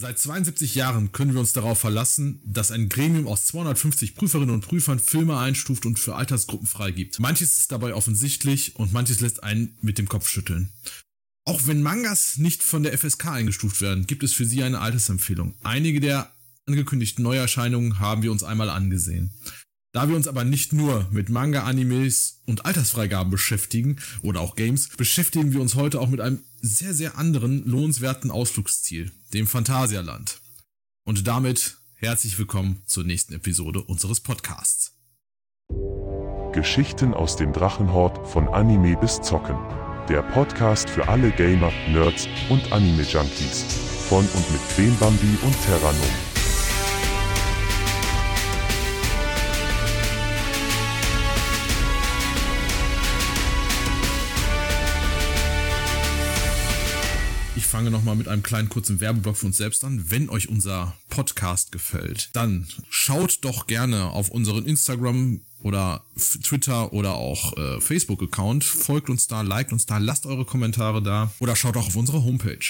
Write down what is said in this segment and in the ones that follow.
Seit 72 Jahren können wir uns darauf verlassen, dass ein Gremium aus 250 Prüferinnen und Prüfern Filme einstuft und für Altersgruppen freigibt. Manches ist dabei offensichtlich und manches lässt einen mit dem Kopf schütteln. Auch wenn Mangas nicht von der FSK eingestuft werden, gibt es für sie eine Altersempfehlung. Einige der angekündigten Neuerscheinungen haben wir uns einmal angesehen. Da wir uns aber nicht nur mit Manga, Animes und Altersfreigaben beschäftigen oder auch Games, beschäftigen wir uns heute auch mit einem sehr, sehr anderen, lohnenswerten Ausflugsziel, dem Phantasialand. Und damit herzlich willkommen zur nächsten Episode unseres Podcasts. Geschichten aus dem Drachenhort von Anime bis Zocken. Der Podcast für alle Gamer, Nerds und Anime-Junkies. Von und mit Queen Bambi und Terranum. Fange nochmal mit einem kleinen kurzen Werbeblock für uns selbst an. Wenn euch unser Podcast gefällt, dann schaut doch gerne auf unseren Instagram oder Twitter oder auch äh, Facebook-Account. Folgt uns da, liked uns da, lasst eure Kommentare da oder schaut auch auf unsere Homepage.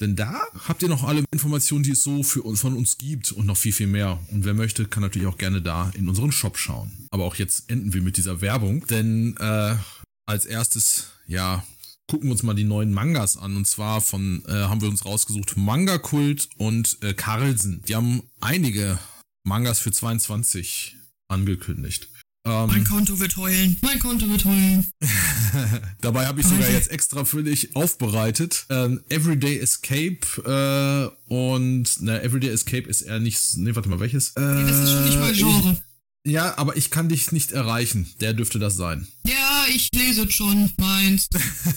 Denn da habt ihr noch alle Informationen, die es so für von uns gibt und noch viel, viel mehr. Und wer möchte, kann natürlich auch gerne da in unseren Shop schauen. Aber auch jetzt enden wir mit dieser Werbung, denn äh, als erstes, ja, gucken wir uns mal die neuen Mangas an. Und zwar von, äh, haben wir uns rausgesucht, Manga Kult und äh, Carlsen. Die haben einige Mangas für 22 angekündigt. Mein Ähm, Konto wird heulen. Mein Konto wird heulen. dabei habe ich sogar jetzt extra für dich aufbereitet. Ähm, Everyday Escape äh, und na, Everyday Escape ist eher nicht. Nee, warte mal, welches? Äh, Nee, das ist schon nicht mal Genre. Ich, ja, aber ich kann dich nicht erreichen. Der dürfte das sein. Ja, ich lese es schon. Meins.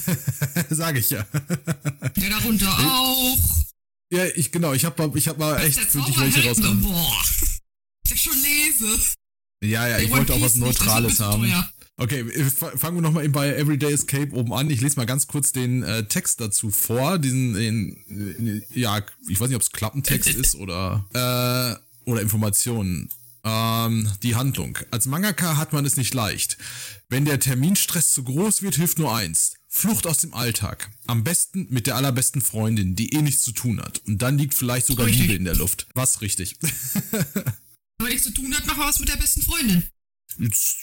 Sage ich ja. Der darunter auch. ja, ich genau. Ich habe mal, ich hab mal echt für dich welche rausgenommen. Boah. Der schon lese. Ja, ja, ich wollte auch was Neutrales haben. Okay, äh, fa- fangen wir nochmal eben bei Everyday Escape oben an. Ich lese mal ganz kurz den äh, Text dazu vor. Diesen, den, äh, ja, ich weiß nicht, ob es Klappentext ist oder, äh, oder Informationen. Ähm, die Handlung. Als Mangaka hat man es nicht leicht. Wenn der Terminstress zu groß wird, hilft nur eins. Flucht aus dem Alltag. Am besten mit der allerbesten Freundin, die eh nichts zu tun hat. Und dann liegt vielleicht sogar Richtig. Liebe in der Luft. Was richtig. Wenn man nichts zu tun hat, machen wir was mit der besten Freundin.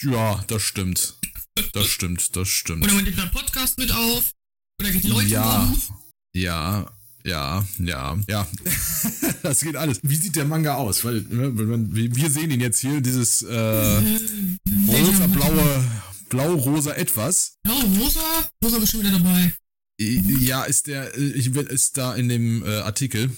Ja, das stimmt. Das stimmt, das stimmt. Oder man nimmt einen Podcast mit auf. Oder geht Leute Ja, um. ja, ja, ja, ja. das geht alles. Wie sieht der Manga aus? Weil ne, wir sehen ihn jetzt hier, dieses äh, rosa-blaue, blau-rosa etwas. Oh, Rosa. Rosa ist schon wieder dabei. Ja, ist der, ist da in dem äh, Artikel.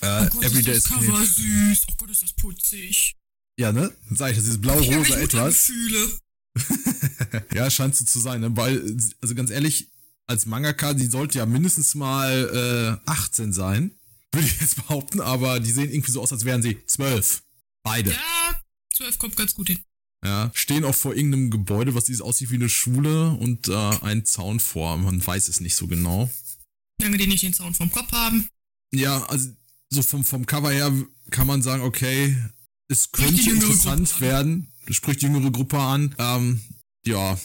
Äh, Oh Gott, Everyday ist das. Cover süß. Oh Gott, ist das putzig. Ja, ne? Sag ich, das ist blau-rosa etwas. Gefühle. Ja, scheint so zu sein, ne? Weil, also ganz ehrlich, als Mangaka, die sollte ja mindestens mal äh, 18 sein. Würde ich jetzt behaupten, aber die sehen irgendwie so aus, als wären sie 12. Beide. Ja, 12 kommt ganz gut hin. Ja, stehen auch vor irgendeinem Gebäude, was dieses aussieht wie eine Schule und äh, ein Zaun vor. Man weiß es nicht so genau. Lange die nicht den Sound vom Kopf haben. Ja, also so vom, vom Cover her kann man sagen, okay, es könnte interessant werden. Das spricht die jüngere Gruppe an. Ähm, ja,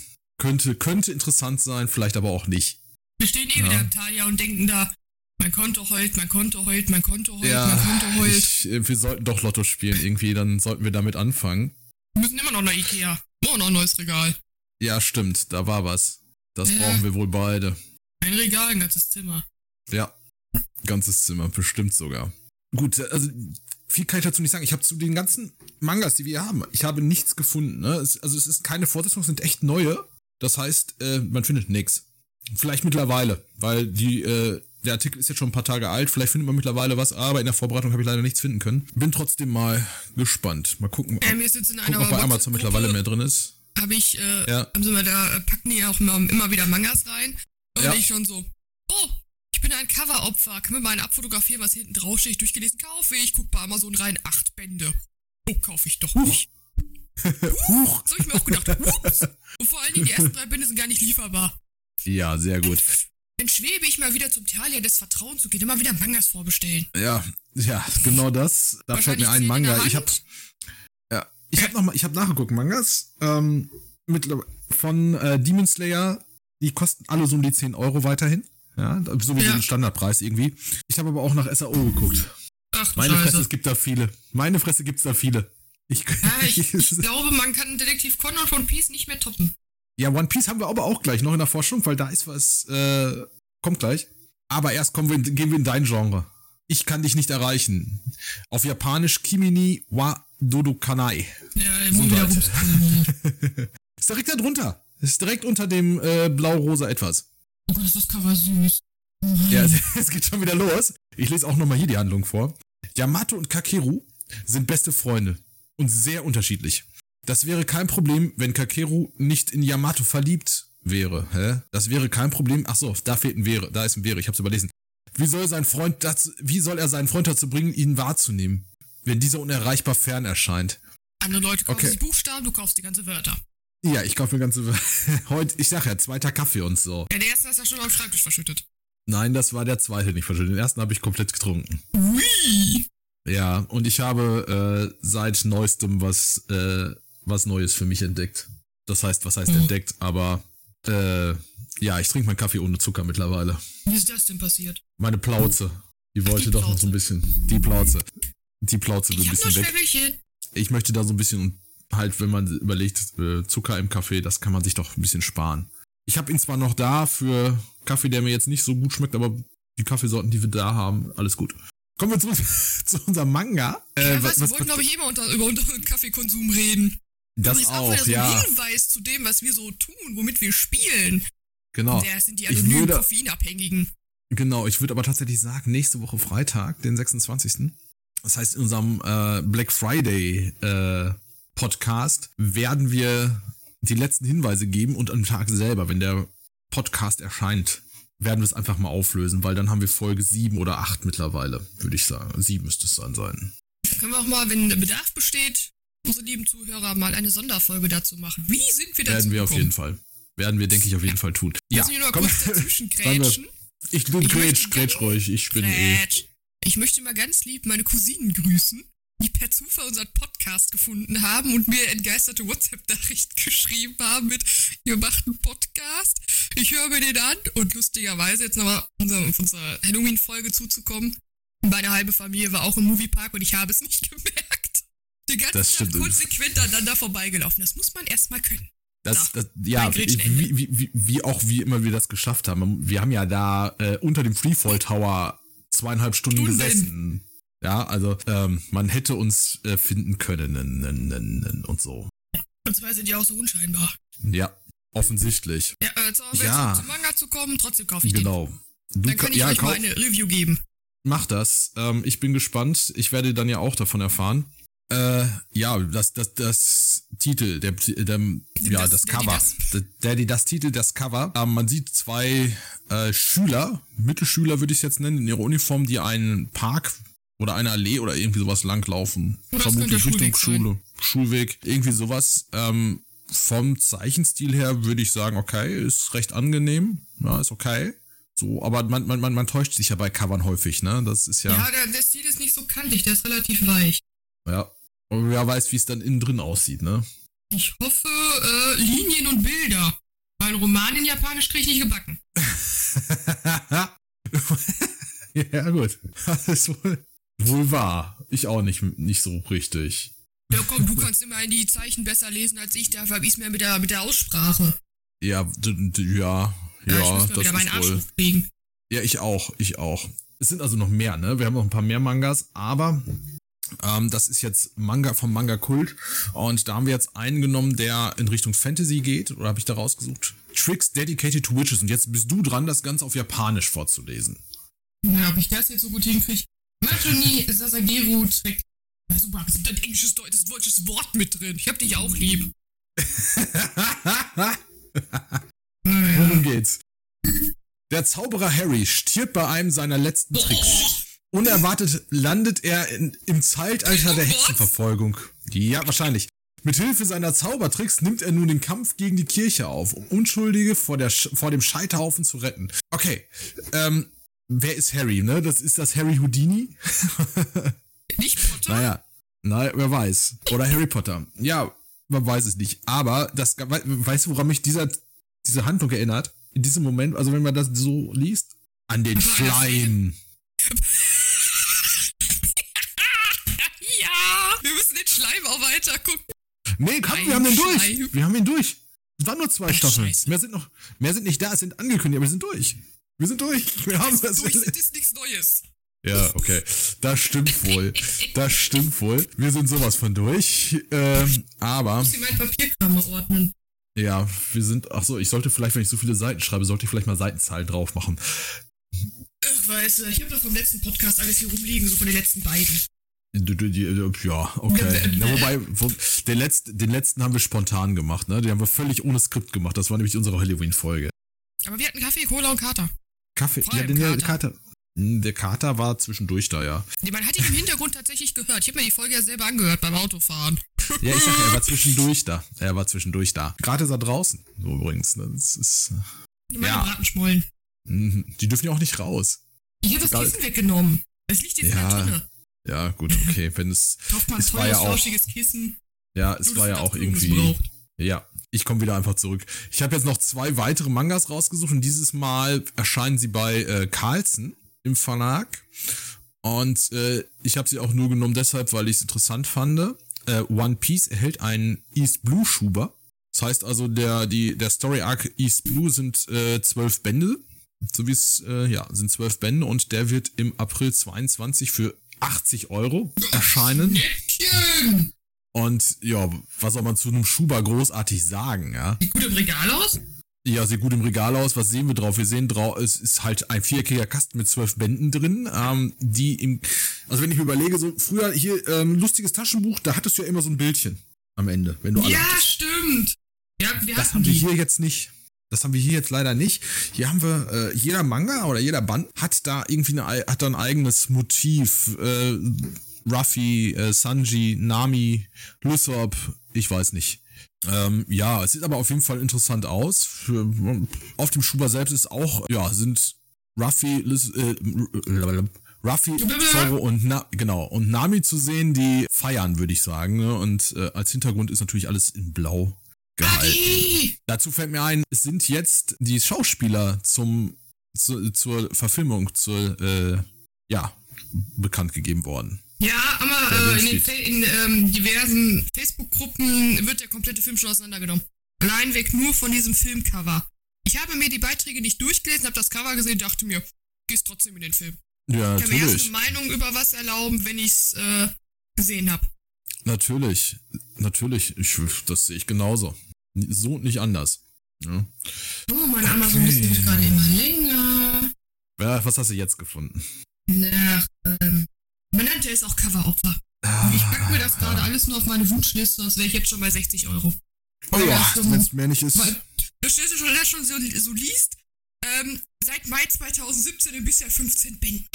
könnte, könnte interessant sein, vielleicht aber auch nicht. Wir stehen eh Ja. wieder in Talia und denken da, mein Konto heult, mein Konto heult, mein Konto heult, Ja, mein Konto heult. ich, äh, wir sollten doch Lotto spielen irgendwie, dann sollten wir damit anfangen. Wir müssen immer noch nach Ikea. Oh, noch ein neues Regal. Ja, stimmt, da war was. Das Ja. brauchen wir wohl beide. Ein Regal, ein ganzes Zimmer. Ja, ganzes Zimmer, bestimmt sogar. Gut, also viel kann ich dazu nicht sagen. Ich habe zu den ganzen Mangas, die wir hier haben, ich habe nichts gefunden. Ne? Es, also es ist keine Fortsetzung, es sind echt neue. Das heißt, äh, man findet nichts. Vielleicht mittlerweile, weil die, äh, der Artikel ist jetzt schon ein paar Tage alt. Vielleicht findet man mittlerweile was, aber in der Vorbereitung habe ich leider nichts finden können. Bin trotzdem mal gespannt. Mal gucken, Ähm, in gucken ob bei Amazon mittlerweile mehr drin ist. Habe ich, äh, Ja. haben sie mal, da äh, packen die auch immer, immer wieder Mangas rein. Und Ja. ich schon so, oh, ich bin ein Coveropfer. Kann mir mal einen abfotografieren, was hinten draufsteht? Ich durchgelesen, kaufe ich. Guck bei Amazon rein, acht Bände. Oh, kaufe ich doch nicht. Huch. So hab ich mir auch gedacht, ups. Und vor allen Dingen, die ersten drei Bände sind gar nicht lieferbar. Ja, sehr gut. Dann schwebe ich mal wieder zum Thalia des Vertrauens zu gehen, immer wieder Mangas vorbestellen. Ja, ja, genau das. Da fällt mir ein Manga. Ich habe Hand. ja, ich habe noch mal, ich habe nachgeguckt Mangas ähm, mit, von äh, Demon Slayer. Die kosten alle so um die 10 Euro weiterhin. Ja, so wie Ja. den Standardpreis irgendwie. Ich habe aber auch nach SAO geguckt. Ach, Meine Scheiße. Fresse, es gibt da viele. Meine Fresse gibt's da viele. Ich, Ja, ich, ich glaube, man kann Detektiv Conan von Peace nicht mehr toppen. ja, One Piece haben wir aber auch gleich noch in der Forschung, weil da ist was, äh, kommt gleich. Aber erst kommen wir in, gehen wir in dein Genre. Ich kann dich nicht erreichen. Auf Japanisch Kimini wa Dodokanai. Ja, immer wieder Gesundheit. rumscrollen. Ist direkt da drunter. Ist direkt unter dem äh, blau-rosa etwas. Oh Gott, ist das Cover süß. Ja, es, es geht schon wieder los. Ich lese auch nochmal hier die Handlung vor. Yamato und Kakeru sind beste Freunde und sehr unterschiedlich. Das wäre kein Problem, wenn Kakeru nicht in Yamato verliebt wäre. Hä? Das wäre kein Problem. Ach so, da fehlt ein wäre. Da ist ein wäre. Ich hab's überlesen. Wie soll sein Freund dazu, wie soll er seinen Freund dazu bringen, ihn wahrzunehmen, wenn dieser unerreichbar fern erscheint? Andere Leute kaufen Okay. sich Buchstaben, du kaufst die ganze Wörter. Ja, ich kaufe mir ganze heute. Ich sag ja, zweiter Kaffee und so. Ja, der erste hast du ja schon am Schreibtisch verschüttet. Nein, das war der zweite nicht verschüttet. Den ersten habe ich komplett getrunken. Ui. Ja, und ich habe äh, seit neuestem was, äh, was Neues für mich entdeckt. Das heißt, was heißt Mhm. entdeckt, aber äh, ja, ich trinke meinen Kaffee ohne Zucker mittlerweile. Wie ist das denn passiert? Meine Plauze, die wollte die doch noch Plauze. so ein bisschen. Die Plauze. Die Plauze will Ich ein bisschen weg. Ich möchte da so ein bisschen, halt, wenn man überlegt, äh, Zucker im Kaffee, das kann man sich doch ein bisschen sparen. Ich habe ihn zwar noch da für Kaffee, der mir jetzt nicht so gut schmeckt, aber die Kaffeesorten, die wir da haben, alles gut. Kommen wir zurück zu unserem Manga. Äh, ja, was, wir wollten, glaube ich, immer unter, über unseren Kaffeekonsum reden. das Übrigens auch, wieder so ja. ein Hinweis zu dem, was wir so tun, womit wir spielen. Genau. Das sind die anonymen würde- Koffeinabhängigen. Genau, ich würde aber tatsächlich sagen, nächste Woche Freitag, den 26. Das heißt, in unserem äh, Black Friday äh, Podcast werden wir die letzten Hinweise geben und am Tag selber, wenn der Podcast erscheint, werden wir es einfach mal auflösen, weil dann haben wir Folge 7 oder 8 mittlerweile, würde ich sagen. 7 müsste es dann sein. Können wir auch mal, wenn Bedarf besteht, unsere lieben Zuhörer mal eine Sonderfolge dazu machen. Wie sind wir dazu Werden wir auf gekommen? jeden Fall. Werden wir, denke ich, auf jeden Fall tun. Mich nur komm. kurz dazwischen grätschen. Ich, Ich grätsch, grätsch ruhig. Ich bin eh. Grätsch. Ich möchte mal ganz lieb meine Cousinen grüßen, die per Zufall unseren Podcast gefunden haben und mir entgeisterte WhatsApp-Nachrichten geschrieben haben mit, ihr macht einen Podcast, ich höre mir den an und lustigerweise jetzt nochmal auf unsere Halloween-Folge zuzukommen. Meine halbe Familie war auch im Moviepark und ich habe es nicht gemerkt. Die ganze Das Zeit konsequent aneinander vorbeigelaufen. Das muss man erstmal können. Das, Da, das, ja, wie, wie, wie, wie auch wie immer wir das geschafft haben. Wir haben ja da äh, unter dem Freefall Tower zweieinhalb Stunden, Stunden. gesessen. Ja, also ähm, man hätte uns äh, finden können und so. Und zwei sind ja auch so unscheinbar. Ja, offensichtlich. Ja, äh, zur, Ja. zum Manga zu kommen, trotzdem kaufe ich den. Genau. Dann kann ka- ich ja, euch mal eine Review geben. mach das. Ähm, ich bin gespannt. Ich werde dann ja auch davon erfahren. Äh, ja, das, das, das Titel, der, der ja, Das- das, Daddy Cover. das. Das, Daddy, das Titel, das Cover. Ähm, man sieht zwei äh, Schüler, Mittelschüler würde ich es jetzt nennen, in ihrer Uniform, die einen Park oder eine Allee oder irgendwie sowas langlaufen. Oder Vermutlich Richtung Schulweg Schule. Schulweg, irgendwie sowas. Ähm, vom Zeichenstil her würde ich sagen, okay, ist recht angenehm. Ja, ist okay. So, aber man, man, man, man täuscht sich ja bei Covern häufig, ne? Das ist Ja, ja, der, der Stil ist nicht so kantig, der ist relativ weich. ja. Und wer weiß, wie es dann innen drin aussieht, ne? Ich hoffe, äh, Linien und Bilder. Weil Roman in Japanisch kriege ich nicht gebacken. ja, gut. Das ist wohl, wohl wahr. Ich auch nicht, nicht so richtig. Ja, komm, du kannst immerhin die Zeichen besser lesen als ich, dafür hab ich's mehr mit der, mit der Aussprache. Ja, ja, Ja, ich muss das wieder meinen Arsch wohl. hochkriegen. Ja, ich auch, ich auch. Es sind also noch mehr, ne? Wir haben noch ein paar mehr Mangas, aber ähm, das ist jetzt Manga vom Manga Kult und da haben wir jetzt einen genommen, der in Richtung Fantasy geht, oder habe ich da rausgesucht? Tricks Dedicated to Witches und jetzt bist du dran, das Ganze auf Japanisch vorzulesen. Ja, ob ich das jetzt so gut hinkriege. Machoni Sasageru Trick. Super, es ist ein englisches, deutsches, deutsches Wort mit drin. Ich hab dich auch lieb. Worum geht's? Der Zauberer Harry stirbt bei einem seiner letzten Tricks. Unerwartet landet er in, im Zeitalter der? Hexenverfolgung. Ja, wahrscheinlich. Mit Hilfe seiner Zaubertricks nimmt er nun den Kampf gegen die Kirche auf, um Unschuldige vor, der, Sch- vor dem Scheiterhaufen zu retten. Okay, ähm, wer ist Harry, ne? Das ist das Harry Houdini? Nicht Potter? Naja, na, wer weiß. Oder Harry Potter. Ja, man weiß es nicht. Aber das, we- weißt du, woran mich dieser, diese Handlung erinnert? In diesem Moment, also wenn man das so liest? An den Aber ja, Schleim. Schleim auch weiter gucken. Nee, komm, Ein wir haben den durch. Schleim. Wir haben ihn durch. Es waren nur zwei Ach, Staffeln. scheiße. Mehr sind noch, mehr sind nicht da, es sind angekündigt, aber wir sind durch. Wir sind durch. Wir haben das. Durch sind ist nichts Neues. Ja, okay. Das stimmt wohl. Das stimmt wohl. Wir sind sowas von durch. Ähm, aber, Muss ich meinen Papierkram ordnen. ja, wir sind, ach so, ich sollte vielleicht, wenn ich so viele Seiten schreibe, sollte ich vielleicht mal Seitenzahlen drauf machen. Ach, weißt du, ich habe doch vom letzten Podcast alles hier rumliegen, so von den letzten beiden. Die- Ja, okay. Ja, wobei, wo, den, letzten, den letzten haben wir spontan gemacht, ne? Den haben wir völlig ohne Skript gemacht. Das war nämlich unsere Halloween-Folge. Aber wir hatten Kaffee, Cola und Kater. Kaffee, ja, den Kater. Kater. Hm, Der Kater war zwischendurch da, ja. Man hat ihn im Hintergrund tatsächlich gehört. Ich habe mir die Folge ja selber angehört beim Autofahren. Ja, ich sag ja, er war zwischendurch da. Er war zwischendurch da. Gerade ist er draußen, so übrigens. ne? Das ist, Meine Ja. Bratenschmollen. mhm. die dürfen ja auch nicht raus. Ich habe das. Kissen weggenommen. Es liegt jetzt Ja, in der Tonne. Ja, gut, okay. Wenn es, ein es war ja auch- Kissen. ja, es Nur, war ja auch irgendwie. Ja, ich komme wieder einfach zurück. Ich habe jetzt noch zwei weitere Mangas rausgesucht und dieses Mal erscheinen sie bei äh, Carlsen im Verlag. Und äh, ich habe sie auch nur genommen deshalb, weil ich es interessant fand. Äh, One Piece erhält einen East Blue Schuber. Das heißt also, der, die, der Story Arc East Blue sind äh, zwölf Bände. So wie es, äh, ja, sind zwölf Bände und der wird im April 22 für 80 Euro erscheinen. Und ja, was soll man zu einem Schuber großartig sagen, ja? Sieht gut im Regal aus. Ja, sieht gut im Regal aus. Was sehen wir drauf? Wir sehen drauf, es ist halt ein viereckiger Kasten mit zwölf Bänden drin, ähm, die im, also wenn ich mir überlege, so früher hier, ähm, lustiges Taschenbuch, da hattest du ja immer so ein Bildchen am Ende, wenn du alle Ja, hattest. stimmt. Ja, wir Das haben wir die. hier jetzt nicht. Das haben wir hier jetzt leider nicht. Hier haben wir, äh, jeder Manga oder jeder Band hat da irgendwie eine, ei- hat da ein eigenes Motiv. Äh, Ruffy, äh, Sanji, Nami, Lysop, ich weiß nicht. Ähm, ja, es sieht aber auf jeden Fall interessant aus. Für, auf dem Schuber selbst ist auch, ja, sind Ruffy, Lys, äh, Ruffy, Zoro und Na, genau und Nami zu sehen, die feiern, würde ich sagen. Ne? Und äh, als Hintergrund ist natürlich alles in Blau gehalten. Adi! Dazu fällt mir ein, es sind jetzt die Schauspieler zum zu, zur Verfilmung zur äh, ja bekannt gegeben worden. Ja, aber äh, in, den. Fa in ähm, diversen Facebook-Gruppen wird der komplette Film schon auseinandergenommen. Allein weg nur von diesem Filmcover. Ich habe mir die Beiträge nicht durchgelesen, habe das Cover gesehen, dachte mir, gehst trotzdem in den Film. Ja, Ich kann mir erst eine Meinung über was erlauben, wenn ich's äh, gesehen habe. natürlich, natürlich. Ich, das sehe ich genauso. So und nicht anders. Ja. Oh, mein Amazon-Liste wird gerade immer länger. Ja, was hast du jetzt gefunden? Nach, ähm, man nannte es auch Coveropfer. Ich packe mir das gerade alles nur auf meine Wunschliste, sonst wäre ich jetzt schon bei 60 Euro. Oh ja, Ja, wenn es mehr nicht ist. Weil, da steht schon, das schon so, so liest, ähm, seit Mai 2017 in bisher 15 Bänden.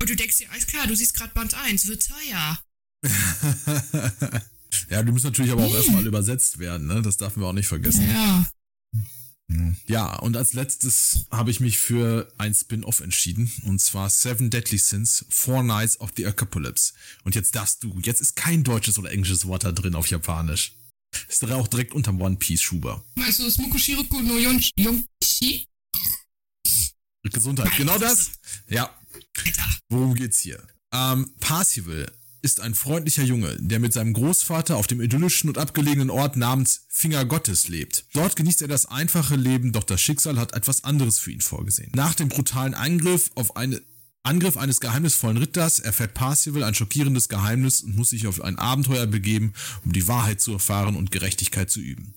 Und du denkst dir, alles klar, du siehst gerade Band 1, wird teuer. ja, die müssen natürlich aber auch erstmal übersetzt werden, ne? Das dürfen wir auch nicht vergessen. Ja. Ja, und als letztes habe ich mich für ein Spin-off entschieden. Und zwar Seven Deadly Sins, Four Nights of the Apocalypse. Und jetzt darfst du, jetzt ist kein deutsches oder englisches Wort da drin auf Japanisch. Ist auch direkt unterm One Piece Schuber. Weißt du, Smuko Shiroku no Yon- Yonkishi? Gesundheit, genau das. Ja, worum geht's hier? Ähm, Parsival ist ein freundlicher Junge, der mit seinem Großvater auf dem idyllischen und abgelegenen Ort namens Finger Gottes lebt. Dort genießt er das einfache Leben, doch das Schicksal hat etwas anderes für ihn vorgesehen. Nach dem brutalen Angriff auf eine Angriff eines geheimnisvollen Ritters erfährt Parsival ein schockierendes Geheimnis und muss sich auf ein Abenteuer begeben, um die Wahrheit zu erfahren und Gerechtigkeit zu üben.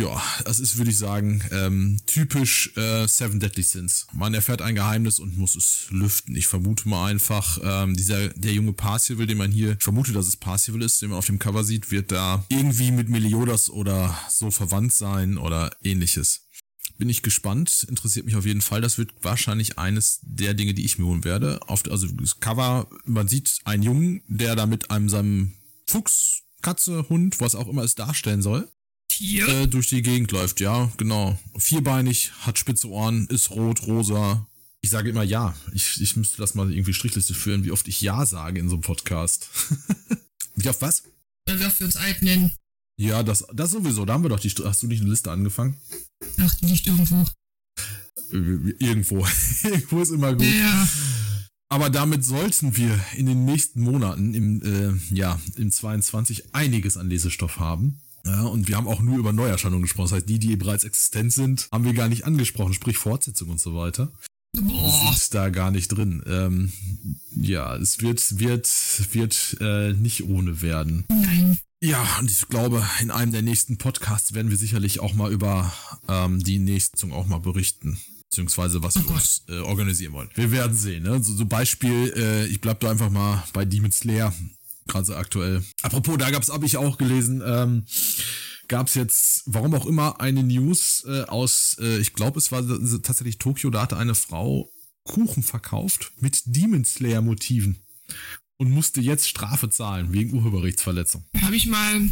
Ja, das ist, würde ich sagen, ähm, typisch äh, Seven Deadly Sins. Man erfährt ein Geheimnis und muss es lüften. Ich vermute mal einfach, ähm, dieser, der junge Parsival, den man hier, ich vermute, dass es Parsival ist, den man auf dem Cover sieht, wird da irgendwie mit Meliodas oder so verwandt sein oder ähnliches. Bin ich gespannt, interessiert mich auf jeden Fall. Das wird wahrscheinlich eines der Dinge, die ich mir holen werde. Auf, also das Cover, man sieht einen Jungen, der da mit einem seinem Fuchs, Katze, Hund, was auch immer es darstellen soll, Tier? äh, durch die Gegend läuft, ja, genau. Vierbeinig, hat spitze Ohren, ist rot, rosa. Ich sage immer ja. Ich, ich müsste das mal irgendwie Strichliste führen, wie oft ich ja sage in so einem Podcast. wie oft was? Weil wir für uns alt nennen. Ja, das, das sowieso. Da haben wir doch die. Hast du nicht eine Liste angefangen? Ach, die liegt irgendwo. Äh, Irgendwo. Irgendwo ist immer gut. Ja. Aber damit sollten wir in den nächsten Monaten im, äh, ja, im 22 einiges an Lesestoff haben. Ja, und wir haben auch nur über Neuerscheinungen gesprochen. Das heißt, die, die bereits existent sind, haben wir gar nicht angesprochen, sprich Fortsetzung und so weiter. Boah. Sind da gar nicht drin. Ähm, ja, es wird, wird, wird äh, nicht ohne werden. Nein. Ja, und ich glaube, in einem der nächsten Podcasts werden wir sicherlich auch mal über ähm, die nächste auch mal berichten. Beziehungsweise was Oh wir uns äh, organisieren wollen. Wir werden sehen, ne? So, so Beispiel, äh, ich bleib da einfach mal bei Demon Slayer, gerade so aktuell. Apropos, da gab's, habe ich auch gelesen, ähm, gab's jetzt, warum auch immer, eine News äh, aus, äh, ich glaube, es war tatsächlich Tokio, da hatte eine Frau Kuchen verkauft mit Demon Slayer Motiven und musste jetzt Strafe zahlen wegen Urheberrechtsverletzung. Habe ich mal,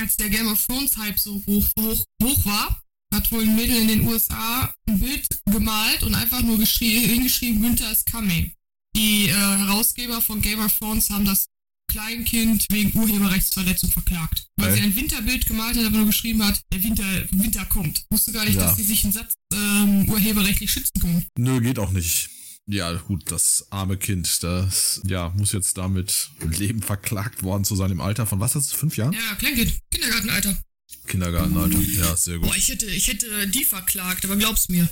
als der Game of Thrones Hype so hoch, hoch, hoch war, hat wohl ein Mädel in den USA ein Bild gemalt und einfach nur geschrie hingeschrieben, Winter is coming. Die äh, Herausgeber von Game of Thrones haben das Kleinkind wegen Urheberrechtsverletzung verklagt. Weil Okay. sie ein Winterbild gemalt hat, aber nur geschrieben hat, der Winter, Winter kommt. Wusste gar nicht, Ja. dass sie sich einen Satz ähm, urheberrechtlich schützen können. Nö, geht auch nicht. Ja, gut, das arme Kind, das ja muss jetzt damit Leben verklagt worden zu sein im Alter von was ist es, fünf Jahren? Ja, Kleinkind, Kindergartenalter. Kindergartenalter. Ja, sehr gut. Boah, ich hätte, ich hätte die verklagt, aber glaub's mir.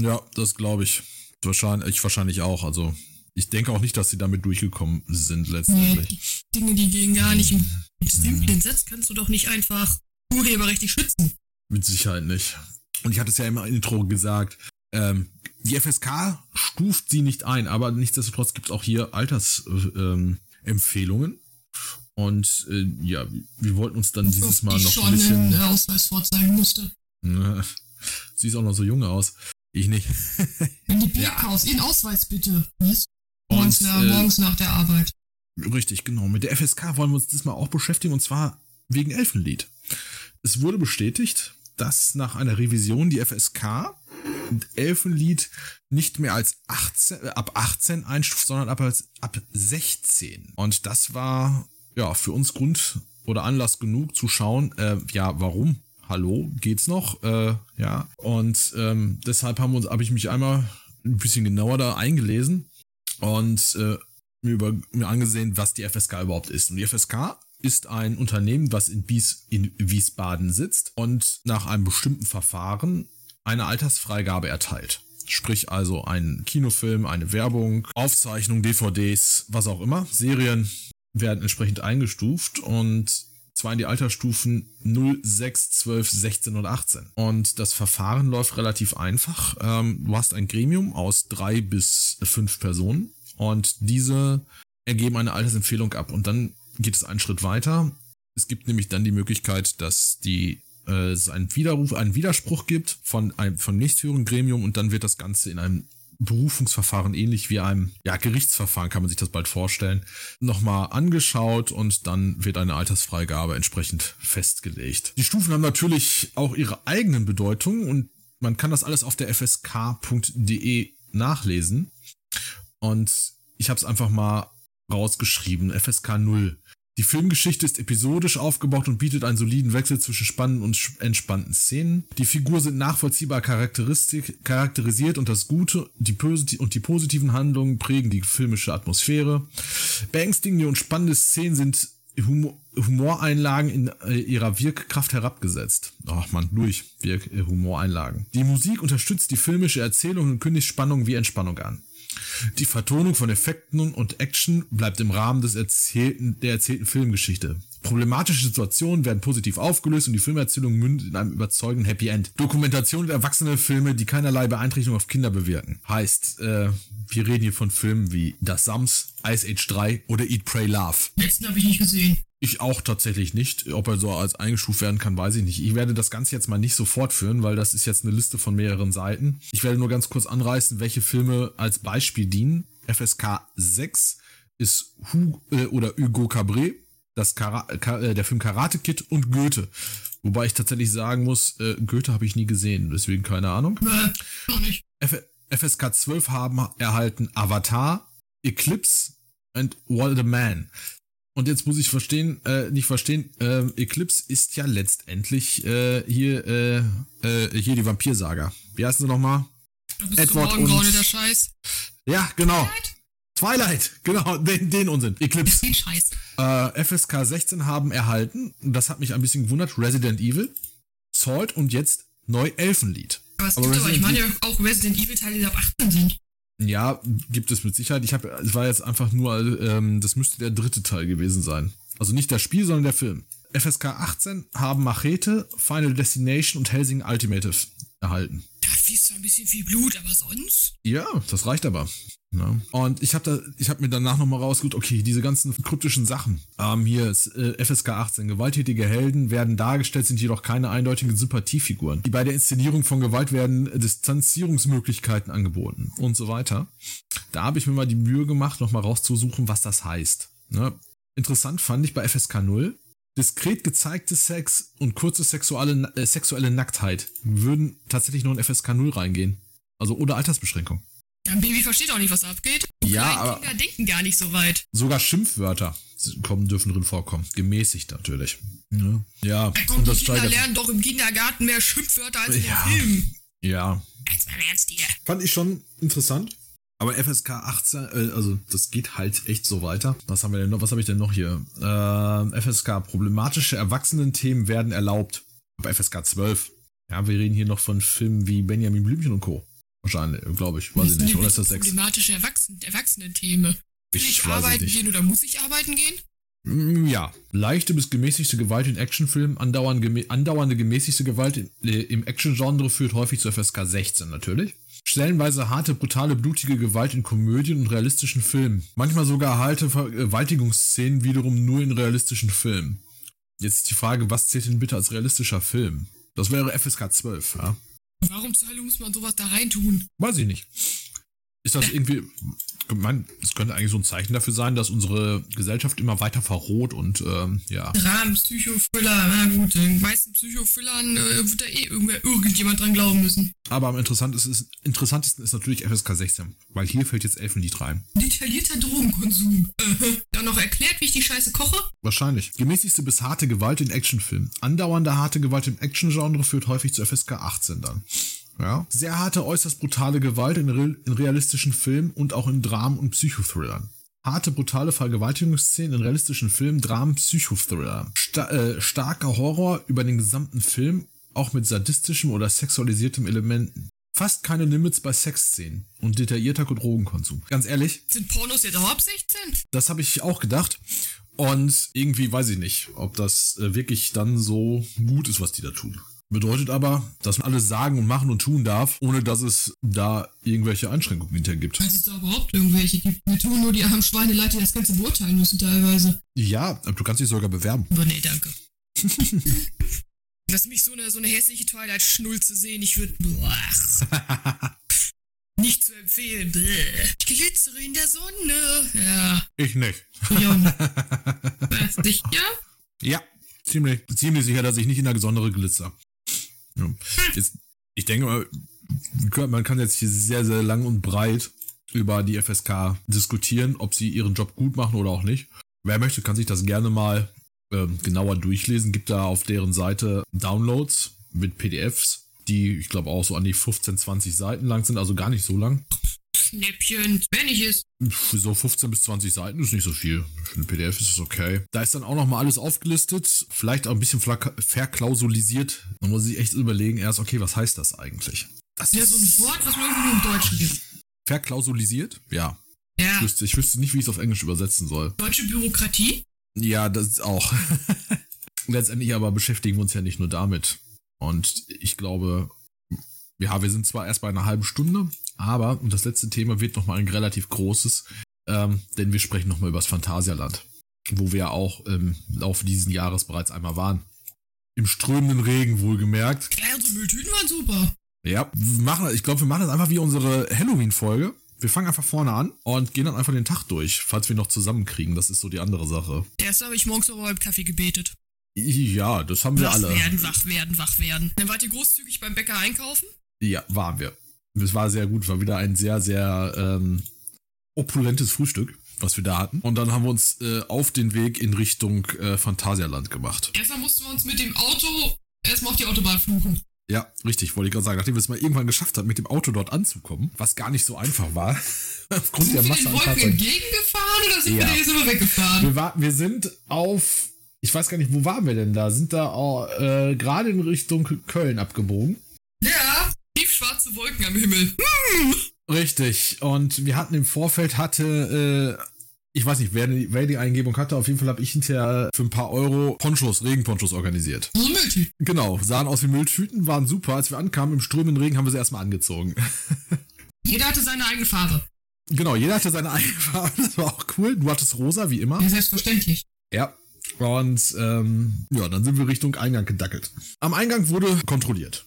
Ja, das glaube ich. Wahrscheinlich, ich wahrscheinlich auch. Also ich denke auch nicht, dass sie damit durchgekommen sind Nee, letztendlich. die Dinge, die gehen gar nicht. Mit simplen Satz kannst du doch nicht einfach urheberrechtlich schützen. Mit Sicherheit nicht. Und ich hatte es ja im Intro gesagt. Ähm, die FSK stuft sie nicht ein, aber nichtsdestotrotz gibt es auch hier Altersempfehlungen. Ähm, Empfehlungen. Und äh, ja, wir wollten uns dann dieses Mal noch schon ein bisschen. einen Ausweis vorzeigen musste. Siehst auch noch so jung aus. Ich nicht. Wenn die Bier kaufst, ihren Ausweis bitte. Was? Und, Morgens, nach, äh, morgens nach der Arbeit. Richtig, genau. Mit der FSK wollen wir uns diesmal auch beschäftigen und zwar wegen Elfenlied. Es wurde bestätigt, dass nach einer Revision die FSK Elfenlied nicht mehr als 18, äh, ab 18 einstuft, sondern ab, als, ab 16. Und das war ja für uns Grund oder Anlass genug zu schauen, äh, ja, warum? Hallo, geht's noch? Äh, ja. Und ähm, deshalb haben wir uns, habe ich mich einmal ein bisschen genauer da eingelesen und äh, mir, über, mir angesehen, was die FSK überhaupt ist. Und die FSK ist ein Unternehmen, was in, Bies, in Wiesbaden sitzt und nach einem bestimmten Verfahren eine Altersfreigabe erteilt. Sprich also ein Kinofilm, eine Werbung, Aufzeichnung, DVDs, was auch immer. Serien werden entsprechend eingestuft und zwar in die Altersstufen 0, 6, 12, 16 und 18. Und das Verfahren läuft relativ einfach. Ähm, du hast ein Gremium aus drei bis fünf Personen und diese ergeben eine Altersempfehlung ab. Und dann geht es einen Schritt weiter. Es gibt nämlich dann die Möglichkeit, dass die äh, es einen Widerruf, einen Widerspruch gibt von einem vom nächsthöheren Gremium und dann wird das Ganze in einem Berufungsverfahren ähnlich wie einem ja, Gerichtsverfahren kann man sich das bald vorstellen, nochmal angeschaut und dann wird eine Altersfreigabe entsprechend festgelegt. Die Stufen haben natürlich auch ihre eigenen Bedeutungen und man kann das alles auf der fsk.de nachlesen. Und ich habe es einfach mal rausgeschrieben, FSK 0. Die Filmgeschichte ist episodisch aufgebaut und bietet einen soliden Wechsel zwischen spannenden und entspannten Szenen. Die Figuren sind nachvollziehbar charakterisiert und das Gute die und die positiven Handlungen prägen die filmische Atmosphäre. Beängstigende und spannende Szenen sind Humor Humoreinlagen in äh, ihrer Wirkkraft herabgesetzt. Ach man, durch Wirk äh, Humoreinlagen. Die Musik unterstützt die filmische Erzählung und kündigt Spannung wie Entspannung an. Die Vertonung von Effekten und Action bleibt im Rahmen des erzählten, der erzählten Filmgeschichte. Problematische Situationen werden positiv aufgelöst und die Filmerzählung mündet in einem überzeugenden Happy End. Dokumentation und erwachsene Filme, die keinerlei Beeinträchtigung auf Kinder bewirken. Heißt, äh, wir reden hier von Filmen wie Das Sams, Ice Age 3 oder Eat, Pray, Love. Letzten habe ich nicht gesehen. Ich auch tatsächlich nicht. Ob er so als eingestuft werden kann, weiß ich nicht. Ich werde das Ganze jetzt mal nicht so fortführen, weil das ist jetzt eine Liste von mehreren Seiten. Ich werde nur ganz kurz anreißen, welche Filme als Beispiel dienen. FSK 6 ist Hu äh, oder Hugo Cabret, das Kara Ka äh, der Film Karate Kid und Goethe. Wobei ich tatsächlich sagen muss, äh, Goethe habe ich nie gesehen, deswegen keine Ahnung. Noch nicht. F FSK 12 haben erhalten Avatar, Eclipse und What a Man. Und jetzt muss ich verstehen, äh, nicht verstehen, äh, Eclipse ist ja letztendlich äh, hier, äh, äh, hier die Vampirsaga. Wie heißen sie nochmal? Du bist Edward und- der Scheiß. Ja, genau. Twilight, genau, den, den Unsinn. Eclipse. Scheiß. Äh, FSK 16 haben erhalten, das hat mich ein bisschen gewundert, Resident Evil, Salt und jetzt neu Elfenlied. Aber es Aber gibt aber, ich meine ja auch Resident Evil Teile, die ab 18 sind. Ja, gibt es mit Sicherheit. Ich habe, es war jetzt einfach nur, ähm, das müsste der dritte Teil gewesen sein. Also nicht das Spiel, sondern der Film. FSK 18 haben Machete, Final Destination und Helsing Ultimative erhalten. Fließt zwar ein bisschen viel Blut, aber sonst? Ja, das reicht aber. Ja. Und ich habe habe mir danach nochmal rausgeguckt, okay, diese ganzen kryptischen Sachen. Ähm, hier ist äh, FSK 18. Gewalttätige Helden werden dargestellt, sind jedoch keine eindeutigen Sympathiefiguren. Die bei der Inszenierung von Gewalt werden äh, Distanzierungsmöglichkeiten angeboten und so weiter. Da habe ich mir mal die Mühe gemacht, nochmal rauszusuchen, was das heißt. Ne? Interessant fand ich bei FSK 0, diskret gezeigte Sex und kurze sexuelle, äh, sexuelle Nacktheit würden tatsächlich nur in FSK 0 reingehen. Also ohne Altersbeschränkung. Ja, ein Baby versteht auch nicht, was abgeht. Und Ja, aber- Kinder denken gar nicht so weit. Sogar Schimpfwörter kommen, dürfen drin vorkommen. Gemäßigt natürlich. Ja, ja Da kommt und die das Kinder steigert. lernen doch im Kindergarten mehr Schimpfwörter als im Ja. Film. Ja. Jetzt mal Ernst hier. Fand ich schon interessant. Aber FSK 18, äh, also das geht halt echt so weiter. Was haben wir denn noch? Was habe ich denn noch hier? Ähm, FSK, problematische Erwachsenenthemen werden erlaubt. Bei FSK 12. Ja, wir reden hier noch von Filmen wie Benjamin Blümchen und Co. Wahrscheinlich, glaube ich. Weiß ich nicht. Oder ist das 6? problematische Erwachsen Erwachsenen-Themen. Will Ich ich, arbeiten nicht. gehen oder muss ich arbeiten gehen? Mm, Ja, leichte bis gemäßigte Gewalt in Actionfilmen, andauernde, gemä andauernde gemäßigte Gewalt in, äh, im Action-Genre führt häufig zu FSK 16 natürlich. Stellenweise harte, brutale, blutige Gewalt in Komödien und realistischen Filmen. Manchmal sogar harte Vergewaltigungsszenen wiederum nur in realistischen Filmen. Jetzt ist die Frage, was zählt denn bitte als realistischer Film? Das wäre FSK 12, ja? Warum zur Hölle muss man sowas da reintun? Weiß ich nicht. Ist das irgendwie, ich meine, es könnte eigentlich so ein Zeichen dafür sein, dass unsere Gesellschaft immer weiter verroht und ähm, ja. Dramen, Psychothriller, na gut, den meisten Psychothrillern äh, wird da eh irgendwer, irgendjemand dran glauben müssen. Aber am interessantesten ist, interessantesten ist natürlich FSK 16, weil hier fällt jetzt Elfenlied rein. Detaillierter Drogenkonsum. Äh, dann noch erklärt, wie ich die Scheiße koche? Wahrscheinlich. Gemäßigste bis harte Gewalt in Actionfilmen. Andauernde harte Gewalt im Action-Genre führt häufig zu FSK 18 dann. Ja. Sehr harte, äußerst brutale Gewalt in, real, in realistischen Filmen und auch in Dramen und Psychothrillern. Harte, brutale Vergewaltigungsszenen in realistischen Filmen, Dramen, Psychothriller. Sta äh, starker Horror über den gesamten Film, auch mit sadistischem oder sexualisiertem Elementen. Fast keine Limits bei Sexszenen und detaillierter Drogenkonsum. Ganz ehrlich, Sind Pornos jetzt auch ab 16? das habe ich auch gedacht. Und irgendwie weiß ich nicht, ob das äh, wirklich dann so gut ist, was die da tun. Bedeutet aber, dass man alles sagen und machen und tun darf, ohne dass es da irgendwelche Einschränkungen hinter gibt. Falls es da überhaupt irgendwelche gibt. Wir tun nur die armen Schweineleute, die das Ganze beurteilen müssen teilweise. Ja, du kannst dich sogar bewerben. Aber nee, danke. Lass mich so eine, so eine hässliche Twilight-Schnulze sehen, ich würde... Nicht zu empfehlen. Ich glitzere in der Sonne. Ja. Ich nicht. Ja. Sicher? Ja, ziemlich, ziemlich sicher, dass ich nicht in der Gesondere glitzer. Ja. Jetzt, ich denke mal, man kann jetzt hier sehr, sehr lang und breit über die FSK diskutieren, ob sie ihren Job gut machen oder auch nicht. Wer möchte, kann sich das gerne mal ähm, genauer durchlesen. Gibt da auf deren Seite Downloads mit PDFs, die ich glaube auch so an die 15, 20 Seiten lang sind, also gar nicht so lang. Schnäppchen, wenn ich es. So 15 bis 20 Seiten ist nicht so viel. Für eine PDF ist es okay. Da ist dann auch nochmal alles aufgelistet, vielleicht auch ein bisschen verklausulisiert. Man muss sich echt überlegen erst, okay, was heißt das eigentlich? Das Ja, so ein Wort, was man irgendwie nur im Deutschen gibt. Verklausulisiert? Ja. Ja. Ich wüsste, ich wüsste nicht, wie ich es auf Englisch übersetzen soll. Deutsche Bürokratie? Ja, das ist auch. Letztendlich aber beschäftigen wir uns ja nicht nur damit. Und ich glaube, ja, wir sind zwar erst bei einer halben Stunde, aber, und das letzte Thema wird nochmal ein relativ großes, ähm, denn wir sprechen nochmal über das Phantasialand, wo wir ja auch im Laufe dieses Jahres bereits einmal waren. Im strömenden Regen wohlgemerkt. Ja, unsere Mülltüten waren super. Ja, wir machen, ich glaube, wir machen das einfach wie unsere Halloween-Folge. Wir fangen einfach vorne an und gehen dann einfach den Tag durch, falls wir noch zusammenkriegen. Das ist so die andere Sache. Erst habe ich morgens aber beim Kaffee gebetet. Ja, das haben wir Wach alle. werden, wach werden, wach werden. Dann wart ihr großzügig beim Bäcker einkaufen? Ja, waren wir. Es war sehr gut, war wieder ein sehr, sehr ähm, opulentes Frühstück, was wir da hatten. Und dann haben wir uns äh, auf den Weg in Richtung äh, Phantasialand gemacht. Erstmal mussten wir uns mit dem Auto erstmal auf die Autobahn fluchen. Ja, richtig, wollte ich gerade sagen. Nachdem wir es mal irgendwann geschafft haben, mit dem Auto dort anzukommen, was gar nicht so einfach war, aufgrund der Sind wir Masse den an Wolken Fahrzeugen. entgegengefahren oder sind Ja. wir jetzt immer weggefahren? Wir, war, wir sind auf, ich weiß gar nicht, wo waren wir denn da? Sind da äh, gerade in Richtung Köln abgebogen. Ja, tiefschwarze Wolken am Himmel. Richtig. Und wir hatten im Vorfeld hatte, äh, ich weiß nicht, wer die, wer die Eingebung hatte, auf jeden Fall habe ich hinterher für ein paar Euro Ponchos, Regenponchos organisiert. So Mülltüten. Genau, sahen aus wie Mülltüten, waren super. Als wir ankamen im strömenden Regen, haben wir sie erstmal angezogen. Jeder hatte seine eigene Farbe. genau, jeder hatte seine eigene Farbe, das war auch cool. Du hattest rosa, wie immer. Ja, selbstverständlich. Ja. Und ähm, ja, dann sind wir Richtung Eingang gedackelt. Am Eingang wurde kontrolliert.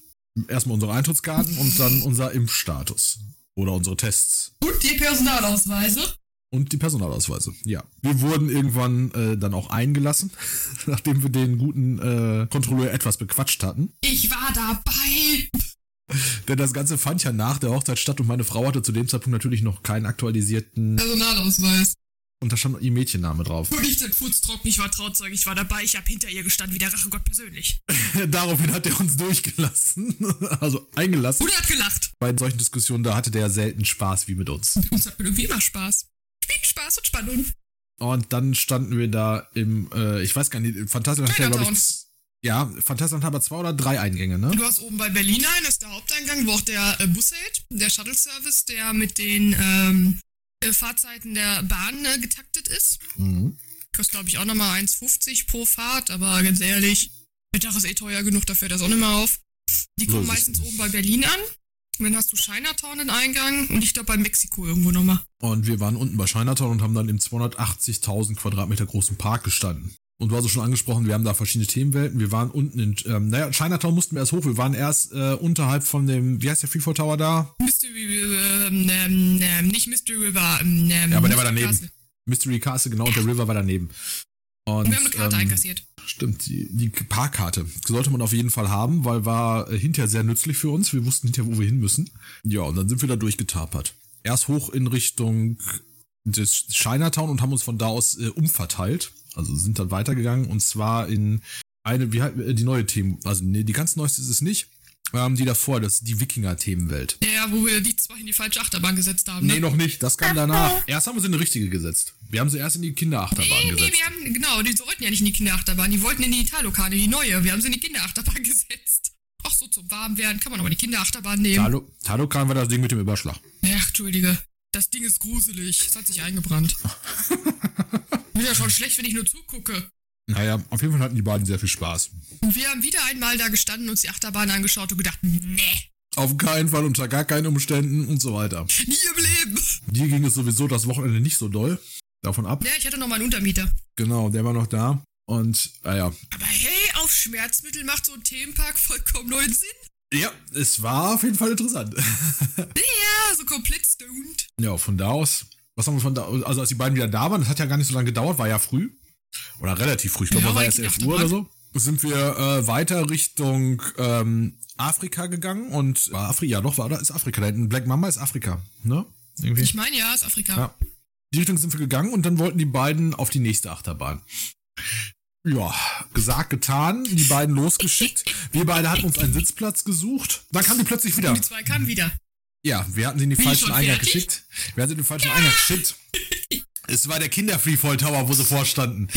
Erstmal unsere Eintrittskarten und dann unser Impfstatus. Oder unsere Tests. Und die Personalausweise. Und die Personalausweise. Ja. Wir wurden irgendwann äh, dann auch eingelassen, nachdem wir den guten äh, Kontrolleur etwas bequatscht hatten. Ich war dabei. Denn das Ganze fand ja nach der Hochzeit statt und meine Frau hatte zu dem Zeitpunkt natürlich noch keinen aktualisierten. Personalausweis. Und da stand ihr Mädchenname drauf. Und ich den Fußtrocken, ich war Trauzeug, ich war dabei, ich hab hinter ihr gestanden wie der Rachegott persönlich. Daraufhin hat er uns durchgelassen. also eingelassen. Und er hat gelacht. Bei solchen Diskussionen, da hatte der selten Spaß wie mit uns. Mit uns hat man irgendwie immer Spaß. Spiel, Spaß und Spannung. Und dann standen wir da im, äh, ich weiß gar nicht, ja, glaube ich. Ja, Phantasialand hat aber zwei oder drei Eingänge, ne? Du hast oben bei Berlin einen, das ist der Haupteingang, wo auch der äh, Bus hält, der Shuttle-Service, der mit den ähm, äh, Fahrzeiten der Bahn äh, getaktet ist. Mhm. Kostet, glaube ich, auch nochmal 1,50 pro Fahrt, aber ganz ehrlich, Mittag ist eh teuer genug, da fährt auch nicht mehr auf. Die kommen es. meistens oben bei Berlin an. Und dann hast du Chinatown den Eingang und ich glaube bei Mexiko irgendwo nochmal. Und wir waren unten bei Chinatown und haben dann im 280.000 Quadratmeter großen Park gestanden. Und du hast es schon angesprochen, wir haben da verschiedene Themenwelten. Wir waren unten in, ähm, naja, Chinatown mussten wir erst hoch. Wir waren erst äh, unterhalb von dem, wie heißt der Freefall Tower da? Mystery, ähm, ähm, ähm, nicht Mystery River, ähm, ähm, Ja, aber der war daneben. Castle. Mystery Castle, genau, und der River war daneben. Und, Und wir haben eine Karte ähm, einkassiert. Stimmt, die, die Parkkarte sollte man auf jeden Fall haben, weil war äh, hinterher sehr nützlich für uns. Wir wussten hinterher, wo wir hin müssen. Ja, und dann sind wir da durchgetapert. Erst hoch in Richtung des Chinatown und haben uns von da aus äh, umverteilt. Also sind dann weitergegangen und zwar in eine, wie halt, die neue Themen, also nee, die ganz neueste ist es nicht. Ähm, die davor, das ist die Wikinger-Themenwelt. Ja, wo wir die zwei in die falsche Achterbahn gesetzt haben. Nee, Ne? noch nicht. Das kam danach. Erst haben wir sie in eine richtige gesetzt. Wir haben sie erst in die Kinderachterbahn Nee, nee, gesetzt. wir haben, genau, die sollten ja nicht in die Kinderachterbahn, die wollten in die Italokane, die neue. Wir haben sie in die Kinderachterbahn gesetzt. Ach so, zum Warmwerden kann man aber die Kinderachterbahn nehmen. Talo, Talokan war das Ding mit dem Überschlag. Ach, Entschuldige. Das Ding ist gruselig. Es hat sich eingebrannt. Wird ja schon schlecht, wenn ich nur zugucke. Naja, auf jeden Fall hatten die beiden sehr viel Spaß. Und wir haben wieder einmal da gestanden, uns die Achterbahn angeschaut und gedacht, nee, Auf keinen Fall, unter gar keinen Umständen und so weiter. nie im Leben. Dir ging es sowieso das Wochenende nicht so doll. Davon ab. Ja, ich hatte noch mal einen Untermieter. Genau, der war noch da. Und, naja. Aber hey, auf Schmerzmittel macht so ein Themenpark vollkommen neuen Sinn. Ja, es war auf jeden Fall interessant. Ja, so komplett stoned. ja, von da aus. Was haben wir von da Also, als die beiden wieder da waren, das hat ja gar nicht so lange gedauert, war ja früh. Oder relativ früh. Ich glaube, Ja, war erst ich 11 gedacht, Uhr oder so. Sind wir äh, weiter Richtung ähm, Afrika gegangen und war Afrika, ja doch, war da ist Afrika. Da hinten Black Mamba ist Afrika, ne? Irgendwie. Ich meine ja, ist Afrika. Ja. Die Richtung sind wir gegangen und dann wollten die beiden auf die nächste Achterbahn. Ja, gesagt, getan, die beiden losgeschickt. Wir beide hatten uns einen Sitzplatz gesucht. Dann kamen die plötzlich wieder. Und die zwei kamen wieder. Ja, wir hatten sie in den Bin falschen Eingang fertig? geschickt. Wir hatten sie in den falschen Eingang geschickt. Es war der Kinder-Freefall Tower, wo sie vorstanden.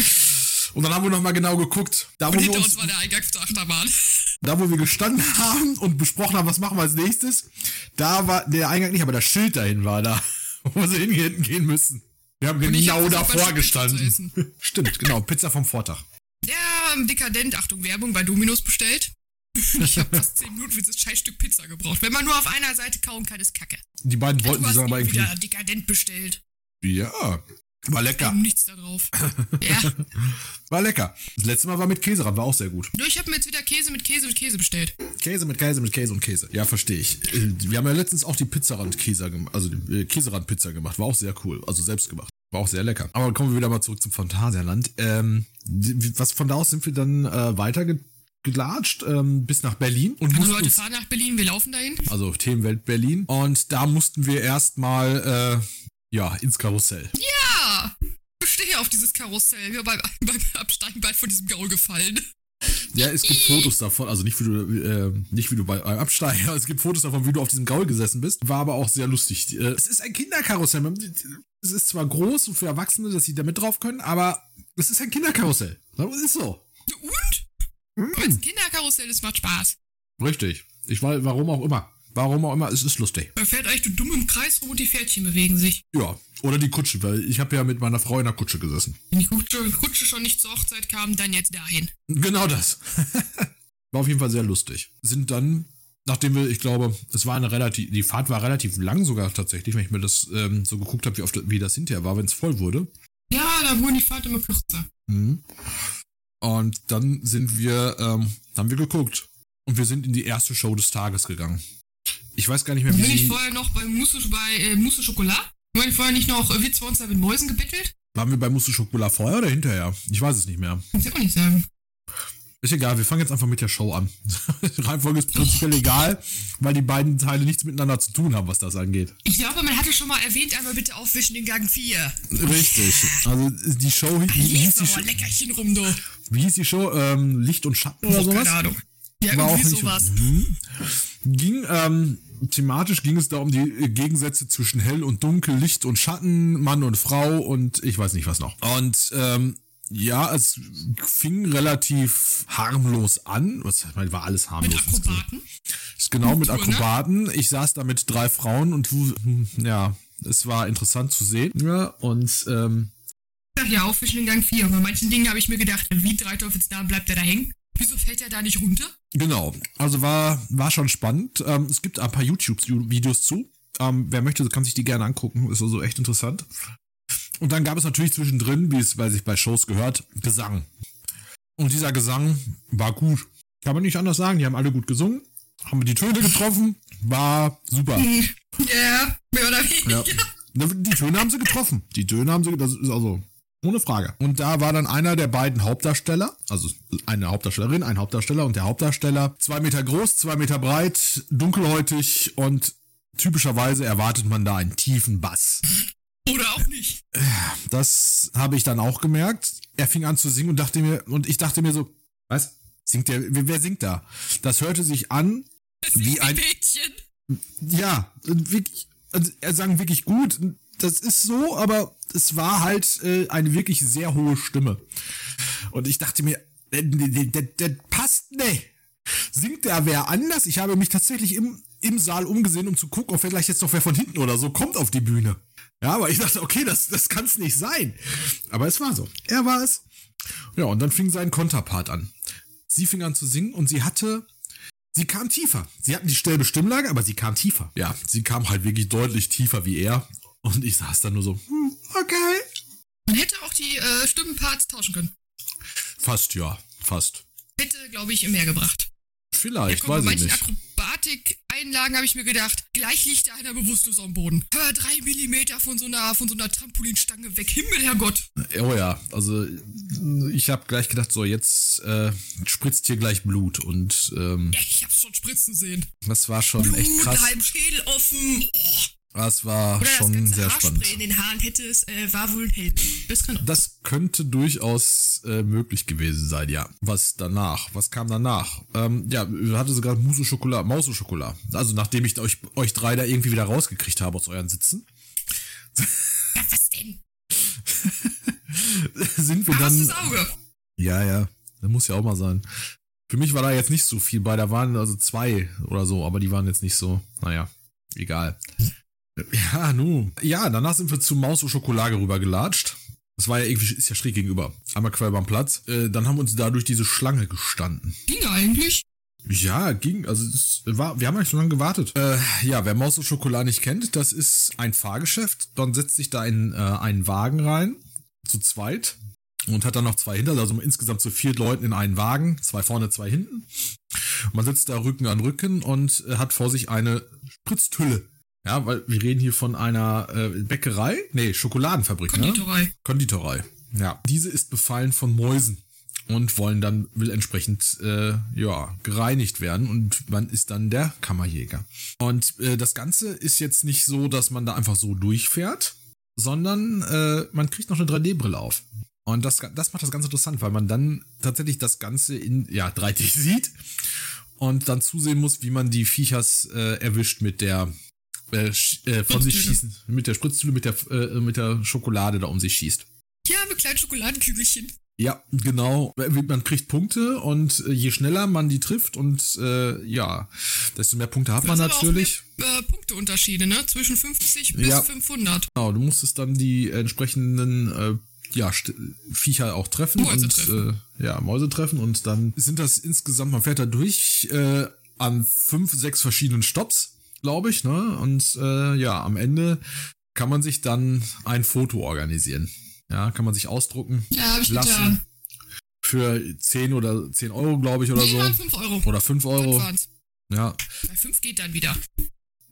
Und dann haben wir nochmal genau geguckt. Da wo, Und wir hinter uns, uns war der Eingang zur Achterbahn. da, wo wir gestanden haben und besprochen haben, was machen wir als nächstes, da war der Eingang nicht, aber das Schild dahin war da, wo sie hinten gehen müssen. Wir haben Und genau hab davor gestanden. Stimmt, genau, Pizza vom Vortag. Ja, dekadent, Achtung, Werbung bei Dominos bestellt. Ich habe fast 10 Minuten für dieses Scheißstück Pizza gebraucht. Wenn man nur auf einer Seite kauen kann, ist Kacke. Die beiden wollten du sie aber irgendwie. wieder dekadent bestellt. Ja, war lecker. Kam nichts da drauf. ja. War lecker. Das letzte Mal war mit Käse ran, war auch sehr gut. Nur ich habe mir jetzt wieder Käse mit Käse mit Käse bestellt. Käse mit Käse mit Käse und Käse. Ja, verstehe ich. Wir haben ja letztens auch die Pizzarand-Käse gemacht, also die äh, Käserand-Pizza gemacht. War auch sehr cool. Also selbst gemacht. War auch sehr lecker. Aber kommen wir wieder mal zurück zum Phantasialand. Ähm, was von da aus sind wir dann äh, weiter ge gelatscht ähm, bis nach Berlin und Also Leute, fahren nach Berlin, wir laufen dahin. also Themenwelt Berlin und da mussten wir erstmal äh, ja ins Karussell. Ja! Ich stehe auf dieses Karussell. Wir beim, beim Absteigen bald von diesem Gaul gefallen. Ja, es gibt Fotos davon, also nicht wie du, äh, nicht wie du bei einem Absteiger, es gibt Fotos davon, wie du auf diesem Gaul gesessen bist. War aber auch sehr lustig. Äh, es ist ein Kinderkarussell. Es ist zwar groß und für Erwachsene, dass sie da mit drauf können, aber es ist ein Kinderkarussell. Das ist so. Und? Hm. Es ein Kinderkarussell ist, macht Spaß. Richtig. Ich weiß, warum auch immer. Warum auch immer, es ist lustig. Man fährt eigentlich dumm im Kreis rum und die Pferdchen bewegen sich. Ja, oder die Kutsche, weil ich habe ja mit meiner Frau in der Kutsche gesessen. Wenn die Kutsche, Kutsche schon nicht zur Hochzeit kam, dann jetzt dahin. Genau das. war auf jeden Fall sehr lustig. Sind dann, nachdem wir, ich glaube, es war eine relativ, die Fahrt war relativ lang sogar tatsächlich, wenn ich mir das ähm, so geguckt habe, wie, oft, wie das hinterher war, wenn es voll wurde. Ja, da wurden die Fahrt immer kürzer. Mhm. Und dann sind wir, ähm, haben wir geguckt. Und wir sind in die erste Show des Tages gegangen. Ich weiß gar nicht mehr, wie Bin ich vorher noch bei Mousse, bei, äh, Mousse Schokolade? Waren die vorher nicht noch äh, Witz bei uns da mit Mäusen gebettelt? Waren wir bei Mousse Schokolade vorher oder hinterher? Ich weiß es nicht mehr. Kannst du auch nicht sagen. Ist egal, wir fangen jetzt einfach mit der Show an. Die Reihenfolge ist prinzipiell egal, weil die beiden Teile nichts miteinander zu tun haben, was das angeht. Ich glaube, man hatte schon mal erwähnt, einmal bitte aufwischen in Gang 4. Richtig. Also die Show, wie, wie, hieß, die Show Leckerchen rum, du. wie hieß die Show? Ähm, Licht und Schatten oder Oh, sowas? keine Ahnung. Ja, War auch irgendwie sowas. Mhm. Ging, ähm, thematisch ging es da um die äh, Gegensätze zwischen hell und dunkel, Licht und Schatten, Mann und Frau und ich weiß nicht was noch. Und ähm, ja, es fing relativ harmlos an. Was ich meine, war alles harmlos. Mit Akrobaten. Ist genau mit? Akrobaten. Ich saß da mit drei Frauen und ja, es war interessant zu sehen. Ja, und ähm, Ach ja, aufwischen in Gang 4. Bei manchen Dingen habe ich mir gedacht, wie drei Teufelsnamen bleibt er da hängen? Wieso fällt er da nicht runter? Genau, also war, war schon spannend. Ähm, es gibt ein paar YouTube-Videos zu. Ähm, wer möchte, kann sich die gerne angucken. Ist also echt interessant. Und dann gab es natürlich zwischendrin, wie es bei sich bei Shows gehört, Gesang. Und dieser Gesang war gut. Kann man nicht anders sagen. Die haben alle gut gesungen, haben die Töne getroffen, war super. Ja, mehr oder weniger. Ja. Die Töne haben sie getroffen. Die Töne haben sie, das ist also ohne Frage. Und da war dann einer der beiden Hauptdarsteller, also eine Hauptdarstellerin, ein Hauptdarsteller und der Hauptdarsteller, zwei Meter groß, zwei Meter breit, dunkelhäutig und typischerweise erwartet man da einen tiefen Bass. Oder auch nicht. Das habe ich dann auch gemerkt. Er fing an zu singen und dachte mir, und ich dachte mir so, was? Singt der, wer singt da? Das hörte sich an Das Wie ein- Mädchen. Ja, wirklich, also er sang wirklich gut. Das ist so, aber es war halt äh, eine wirklich sehr hohe Stimme. Und ich dachte mir, der passt, ne. Singt der wer anders? Ich habe mich tatsächlich im, im Saal umgesehen, um zu gucken, ob vielleicht jetzt noch wer von hinten oder so kommt auf die Bühne. Ja, aber ich dachte, okay, das, das kann es nicht sein. Aber es war so. Er war es. Ja, und dann fing sein Konterpart an. Sie fing an zu singen und sie hatte Sie kam tiefer. Sie hatten dieselbe Stimmlage, aber sie kam tiefer. Ja, sie kam halt wirklich deutlich tiefer wie er. Und ich saß dann nur so, hm, okay. Man hätte auch die äh, Stimmenparts tauschen können. Fast, ja, fast. Hätte, glaube ich, mehr gebracht. Vielleicht, Guck, bei weiß ich nicht. Akrobatik-Einlagen habe ich mir gedacht, gleich liegt da einer bewusstlos am Boden. Aber drei Millimeter von so einer, von so einer Trampolinstange weg. Himmel, Herrgott. Oh ja, also ich habe gleich gedacht, so jetzt äh, spritzt hier gleich Blut. Und ähm, Ich hab's schon spritzen sehen. das war schon echt Blut, krass. halb Schädel offen. Oh. Das war Oder das schon ganze sehr Haarspray spannend. in den Haaren hätte es, äh, war wohl hell. Das kann. Das könnte durchaus äh, möglich gewesen sein, ja. Was danach? Was kam danach? Ähm, ja, hatte sogar Mousse Schokolade, Mause Schokolade. Also nachdem ich euch, euch drei da irgendwie wieder rausgekriegt habe aus euren Sitzen, Ja, was denn? sind wir dann. das Auge? Ja, ja, das muss ja auch mal sein. Für mich war da jetzt nicht so viel bei, da waren also zwei oder so, aber die waren jetzt nicht so, naja, egal. Ja, nu. Ja, danach sind wir zu Maus und Schokolade rübergelatscht. Das war ja irgendwie, ist ja schräg gegenüber. Einmal quer beim Platz. Äh, dann haben wir uns da durch diese Schlange gestanden. Ging eigentlich. Ja, ging. Also es war, wir haben eigentlich so lange gewartet. Äh, ja, wer Maus und Schokolade nicht kennt, das ist ein Fahrgeschäft. Dann setzt sich da in äh, einen Wagen rein, zu zweit. Und hat dann noch zwei hinter, also insgesamt zu vier Leuten in einen Wagen, zwei vorne, zwei hinten. Man sitzt da Rücken an Rücken und äh, hat vor sich eine Spritztülle. Ja, weil wir reden hier von einer äh, Bäckerei, nee, Schokoladenfabrik, ne? Konditorei. Konditorei. Ja, diese ist befallen von Mäusen und wollen dann will entsprechend äh, ja gereinigt werden und man ist dann der Kammerjäger. Und äh, das Ganze ist jetzt nicht so, dass man da einfach so durchfährt, sondern äh, man kriegt noch eine 3D-Brille auf. Und das, das macht das ganz interessant, weil man dann tatsächlich das Ganze in ja, 3D sieht und dann zusehen muss, wie man die Viechers äh, erwischt mit der äh, äh, von sich schießen, mit der Spritztüte, mit der, äh, mit der Schokolade da um sich schießt. Ja, mit kleinen Schokoladenkügelchen. Ja, genau. Man kriegt Punkte und äh, je schneller man die trifft und äh, ja, desto mehr Punkte hat man natürlich. Auch mehr, äh, Punkteunterschiede, ne? Zwischen 50 bis Ja. 500. Genau, du musstest dann die entsprechenden äh, ja, St- Viecher auch treffen Mäuse und treffen. Äh, ja, Mäuse treffen und dann sind das insgesamt, man fährt da durch äh, an fünf, sechs verschiedenen Stops, glaube ich, ne? Und äh, ja, am Ende kann man sich dann ein Foto organisieren. Ja, kann man sich ausdrucken Ja, hab ich lassen. getan. für 10 oder 10 Euro, glaube ich, oder Nee, so. waren 5 Euro. Oder 5 Fünf Euro. Ja, Bei 5 geht dann wieder.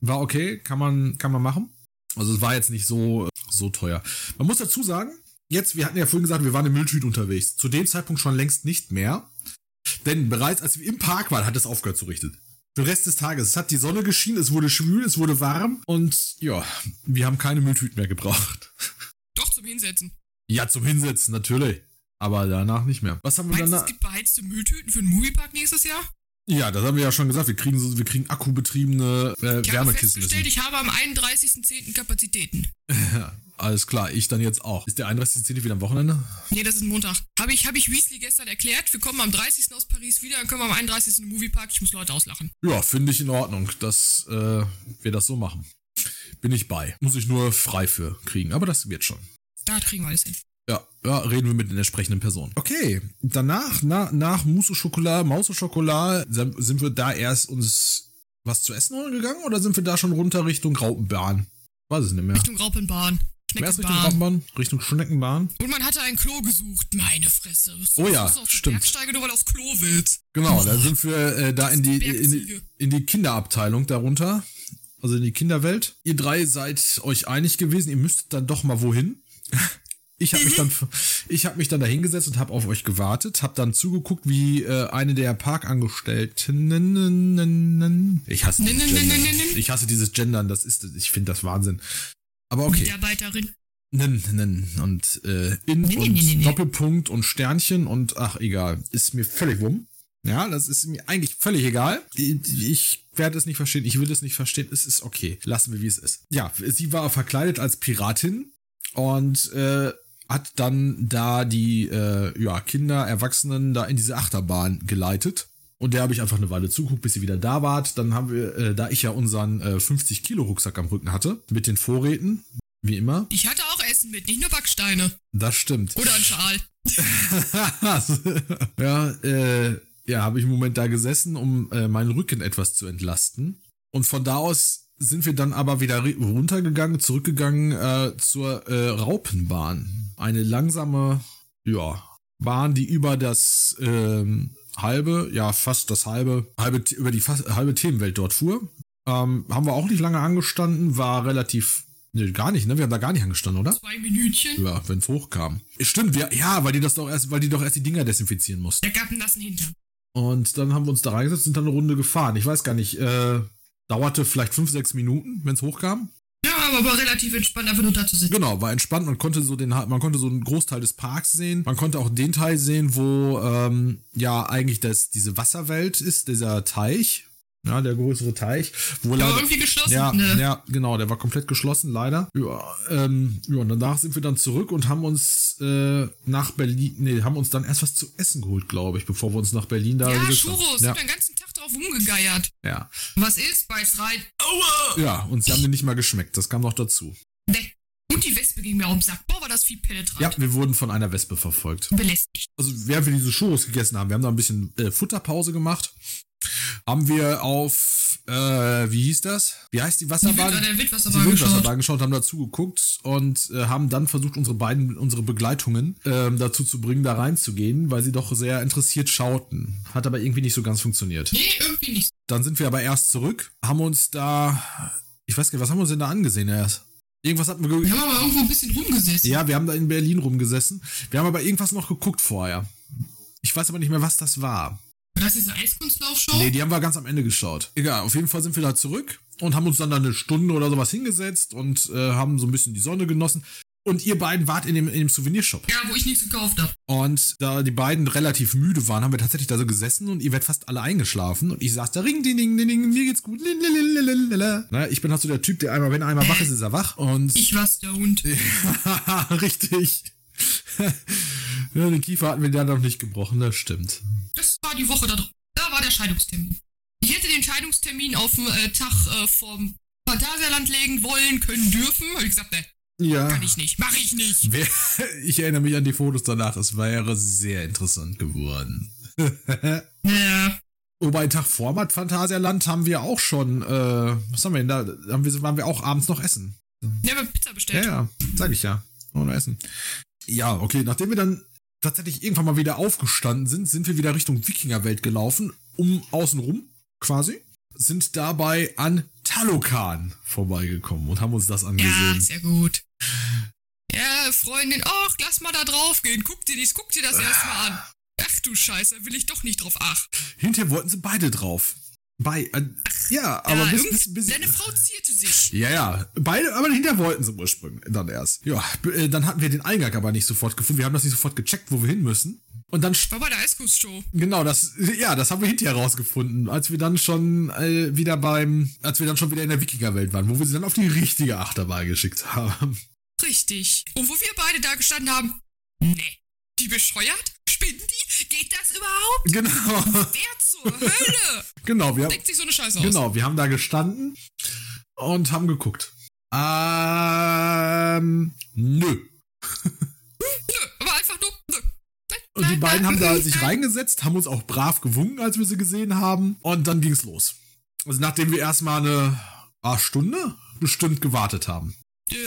war okay, kann man, kann man machen. Also es war jetzt nicht so, so teuer. Man muss dazu sagen, jetzt, wir hatten ja vorhin gesagt, wir waren im Mülltüten unterwegs. Zu dem Zeitpunkt schon längst nicht mehr. Denn bereits als wir im Park waren, hat es aufgehört zu richten. Für den Rest des Tages. Es hat die Sonne geschienen, es wurde schwül, es wurde warm und ja, wir haben keine Mülltüten mehr gebraucht. Doch, zum Hinsetzen. Ja, zum Hinsetzen, natürlich. Aber danach nicht mehr. Was haben wir Meinst du, dann? es gibt beheizte Mülltüten für den Moviepark nächstes Jahr? Ja, das haben wir ja schon gesagt. Wir kriegen, so, wir kriegen akkubetriebene äh, Ich habe Wärmekissen. festgestellt, ich habe am 31.10. Kapazitäten. Ja, alles klar, ich dann jetzt auch. Ist der 31.10. wieder am Wochenende? Nee, das ist Montag. Habe ich, hab ich Weasley gestern erklärt. Wir kommen am 30. aus Paris wieder, dann können wir am 31. in den Moviepark. Ich muss Leute auslachen. Ja, finde ich in Ordnung, dass äh, wir das so machen. Bin ich bei. Muss ich nur frei für kriegen, aber das wird schon. Da kriegen wir alles hin. Ja, ja, reden wir mit den entsprechenden Personen. Okay, danach, na, nach Mousse au Chocolat, Maus au Chocolat, sind wir da erst uns was zu essen holen gegangen oder sind wir da schon runter Richtung Raupenbahn? Weiß es nicht mehr. Richtung Raupenbahn. Erst Richtung Schneckenbahn. Raupenbahn, Richtung Schneckenbahn. Und man hatte ein Klo gesucht. Meine Fresse. Das Oh ja, das ist auf die stimmt. Bergsteige nur weil aufs Klo willst. Genau, dann sind wir äh, da in die, in, die- in die Kinderabteilung darunter. Also in die Kinderwelt. Ihr drei seid euch einig gewesen, ihr müsstet dann doch mal wohin. Ich habe mich dann, ich habe mich dann da hingesetzt und habe auf euch gewartet, habe dann zugeguckt, wie äh, eine der Parkangestellten, ich hasse dieses Gendern. Ich hasse dieses Gendern, das ist, ich finde das Wahnsinn. Aber okay. Mitarbeiterin. Nen, nen. Und äh, in Nee, und nee, nee, nee. Doppelpunkt und Sternchen und ach, egal. Ist mir völlig wumm. Ja, das ist mir eigentlich völlig egal. Ich, ich werde es nicht verstehen. Ich will es nicht verstehen. Es ist okay. Lassen wir, wie es ist. Ja, sie war verkleidet als Piratin und äh, hat dann da die äh, ja, Kinder, Erwachsenen da in diese Achterbahn geleitet. Und der habe ich einfach eine Weile zuguckt, bis sie wieder da wart. Dann haben wir, äh, da ich ja unseren äh, 50 Kilo Rucksack am Rücken hatte, mit den Vorräten, wie immer. Ich hatte auch Essen mit, nicht nur Backsteine. Das stimmt. Oder ein Schal. ja, äh, ja, habe ich im Moment da gesessen, um äh, meinen Rücken etwas zu entlasten. Und von da aus sind wir dann aber wieder runtergegangen, zurückgegangen äh, zur äh, Raupenbahn. Eine langsame, ja, Bahn, die über das ähm, halbe, ja, fast das halbe, halbe über die fast, halbe Themenwelt dort fuhr. Ähm, haben wir auch nicht lange angestanden, war relativ, ne, gar nicht, ne? Wir haben da gar nicht angestanden, oder? Zwei Minütchen. Ja, wenn es hochkam. Stimmt, wir, ja, weil die das doch erst, weil die doch erst die Dinger desinfizieren mussten. Der gab einen nassen Hintern. Und dann haben wir uns da reingesetzt und dann eine Runde gefahren. Ich weiß gar nicht, äh, dauerte vielleicht fünf, sechs Minuten, wenn es hochkam. Ja, aber war relativ entspannt, einfach nur da zu sitzen. Genau, war entspannt. Man konnte so den, man konnte so einen Großteil des Parks sehen. Man konnte auch den Teil sehen, wo ähm, ja eigentlich das diese Wasserwelt ist, dieser Teich. Ja, der größere Teich. Wo Der war irgendwie geschlossen. ja, ne? ja, genau, der war komplett geschlossen, leider. Ja, ähm, ja, und danach sind wir dann zurück und haben uns äh, nach Berlin, nee, haben uns dann erst was zu essen geholt, glaube ich, bevor wir uns nach Berlin da Ja. Churros. Ja, sind den ganzen drauf rumgegeiert. ja, Was ist? Beiß rein. Aua! ja, und sie haben mir nicht mal geschmeckt, das kam noch dazu. Ne. Und die Wespe ging mir auf den Sack. Boah, war das viel penetrant. Ja, wir wurden von einer Wespe verfolgt. Belästigt. Also, während wir diese Churros gegessen haben, wir haben da ein bisschen äh, Futterpause gemacht, haben wir auf, äh, wie hieß das? Wie heißt die Die Wasserbahn? Die Wildwasserbahn geschaut. Wildwasserbahn geschaut, haben dazu geguckt und äh, haben dann versucht, unsere beiden, unsere Begleitungen ähm, dazu zu bringen, da reinzugehen, weil sie doch sehr interessiert schauten. Hat aber irgendwie nicht so ganz funktioniert. Nee, irgendwie nicht. Dann sind wir aber erst zurück, haben uns da, ich weiß gar nicht, was haben wir uns denn da angesehen erst? Irgendwas hatten wir ge Wir haben aber irgendwo ein bisschen rumgesessen. Ja, wir haben da in Berlin rumgesessen. Wir haben aber irgendwas noch geguckt vorher. Ich weiß aber nicht mehr, was das war. War das diese Eiskunstlaufshow? Nee, die haben wir ganz am Ende geschaut. Egal, auf jeden Fall sind wir da zurück und haben uns dann da eine Stunde oder sowas hingesetzt und äh, haben so ein bisschen die Sonne genossen. Und ihr beiden wart in dem, in dem Souvenirshop. Ja, wo ich nichts gekauft habe. Und da die beiden relativ müde waren, haben wir tatsächlich da so gesessen und ihr werdet fast alle eingeschlafen. Und ich saß da, ring, ding, ding, ding, ding, mir geht's gut. Lalalala. Na, ich bin halt so der Typ, der einmal, wenn er einmal wach ist, ist er wach. Und Ich war stoned. richtig. Ja, den Kiefer hatten wir da noch nicht gebrochen, das stimmt. Das war die Woche da drauf. Da war der Scheidungstermin. Ich hätte den Scheidungstermin auf den äh, Tag äh, vom Phantasialand legen wollen, können, dürfen. Hab ich gesagt, ne, Ja. kann ich nicht. Mach ich nicht. Ich erinnere mich an die Fotos danach. Es wäre sehr interessant geworden. Ja. Wobei Tag vor Mat Phantasialand haben wir auch schon, äh, was haben wir denn da? Haben wir, waren wir auch abends noch essen. Ja, wir haben Pizza Ja, bestellt. ja, sag ich ja. Ohne Essen. Ja, okay, nachdem wir dann tatsächlich irgendwann mal wieder aufgestanden sind, sind wir wieder Richtung Wikingerwelt gelaufen, um außenrum quasi, sind dabei an Talokan vorbeigekommen und haben uns das Ja, angesehen. sehr gut. Ja, Freundin, ach, lass mal da drauf gehen. Guck dir dies, guck dir das erstmal an. Ach du Scheiße, will ich doch nicht drauf. Ach, Hinterher wollten sie beide drauf. Bei, äh, ja, aber ja, bis, bis, bis, deine Frau zierte sich. Ja, ja, beide, aber hinter wollten sie ursprünglich dann erst. Ja, äh, dann hatten wir den Eingang aber nicht sofort gefunden. Wir haben das nicht sofort gecheckt, wo wir hin müssen. Und dann, War bei der Eiskuss-Show. genau, das, ja, das haben wir hinterher rausgefunden, als wir dann schon äh, wieder beim, als wir dann schon wieder in der Wikingerwelt waren, wo wir sie dann auf die richtige Achterbahn geschickt haben. Richtig. Und wo wir beide da gestanden haben, nee. Die bescheuert? Spinnen die? Geht das überhaupt? Genau, Wer zur Hölle? genau, wir haben, Denkt sich so eine Scheiße aus. genau, wir haben da gestanden und haben geguckt. Ähm, nö. Nö, aber einfach nur, nö. Und die beiden haben da sich reingesetzt, haben uns auch brav gewunken, als wir sie gesehen haben. Und dann ging's los. Also nachdem wir erstmal eine ah, Stunde bestimmt gewartet haben. Ja,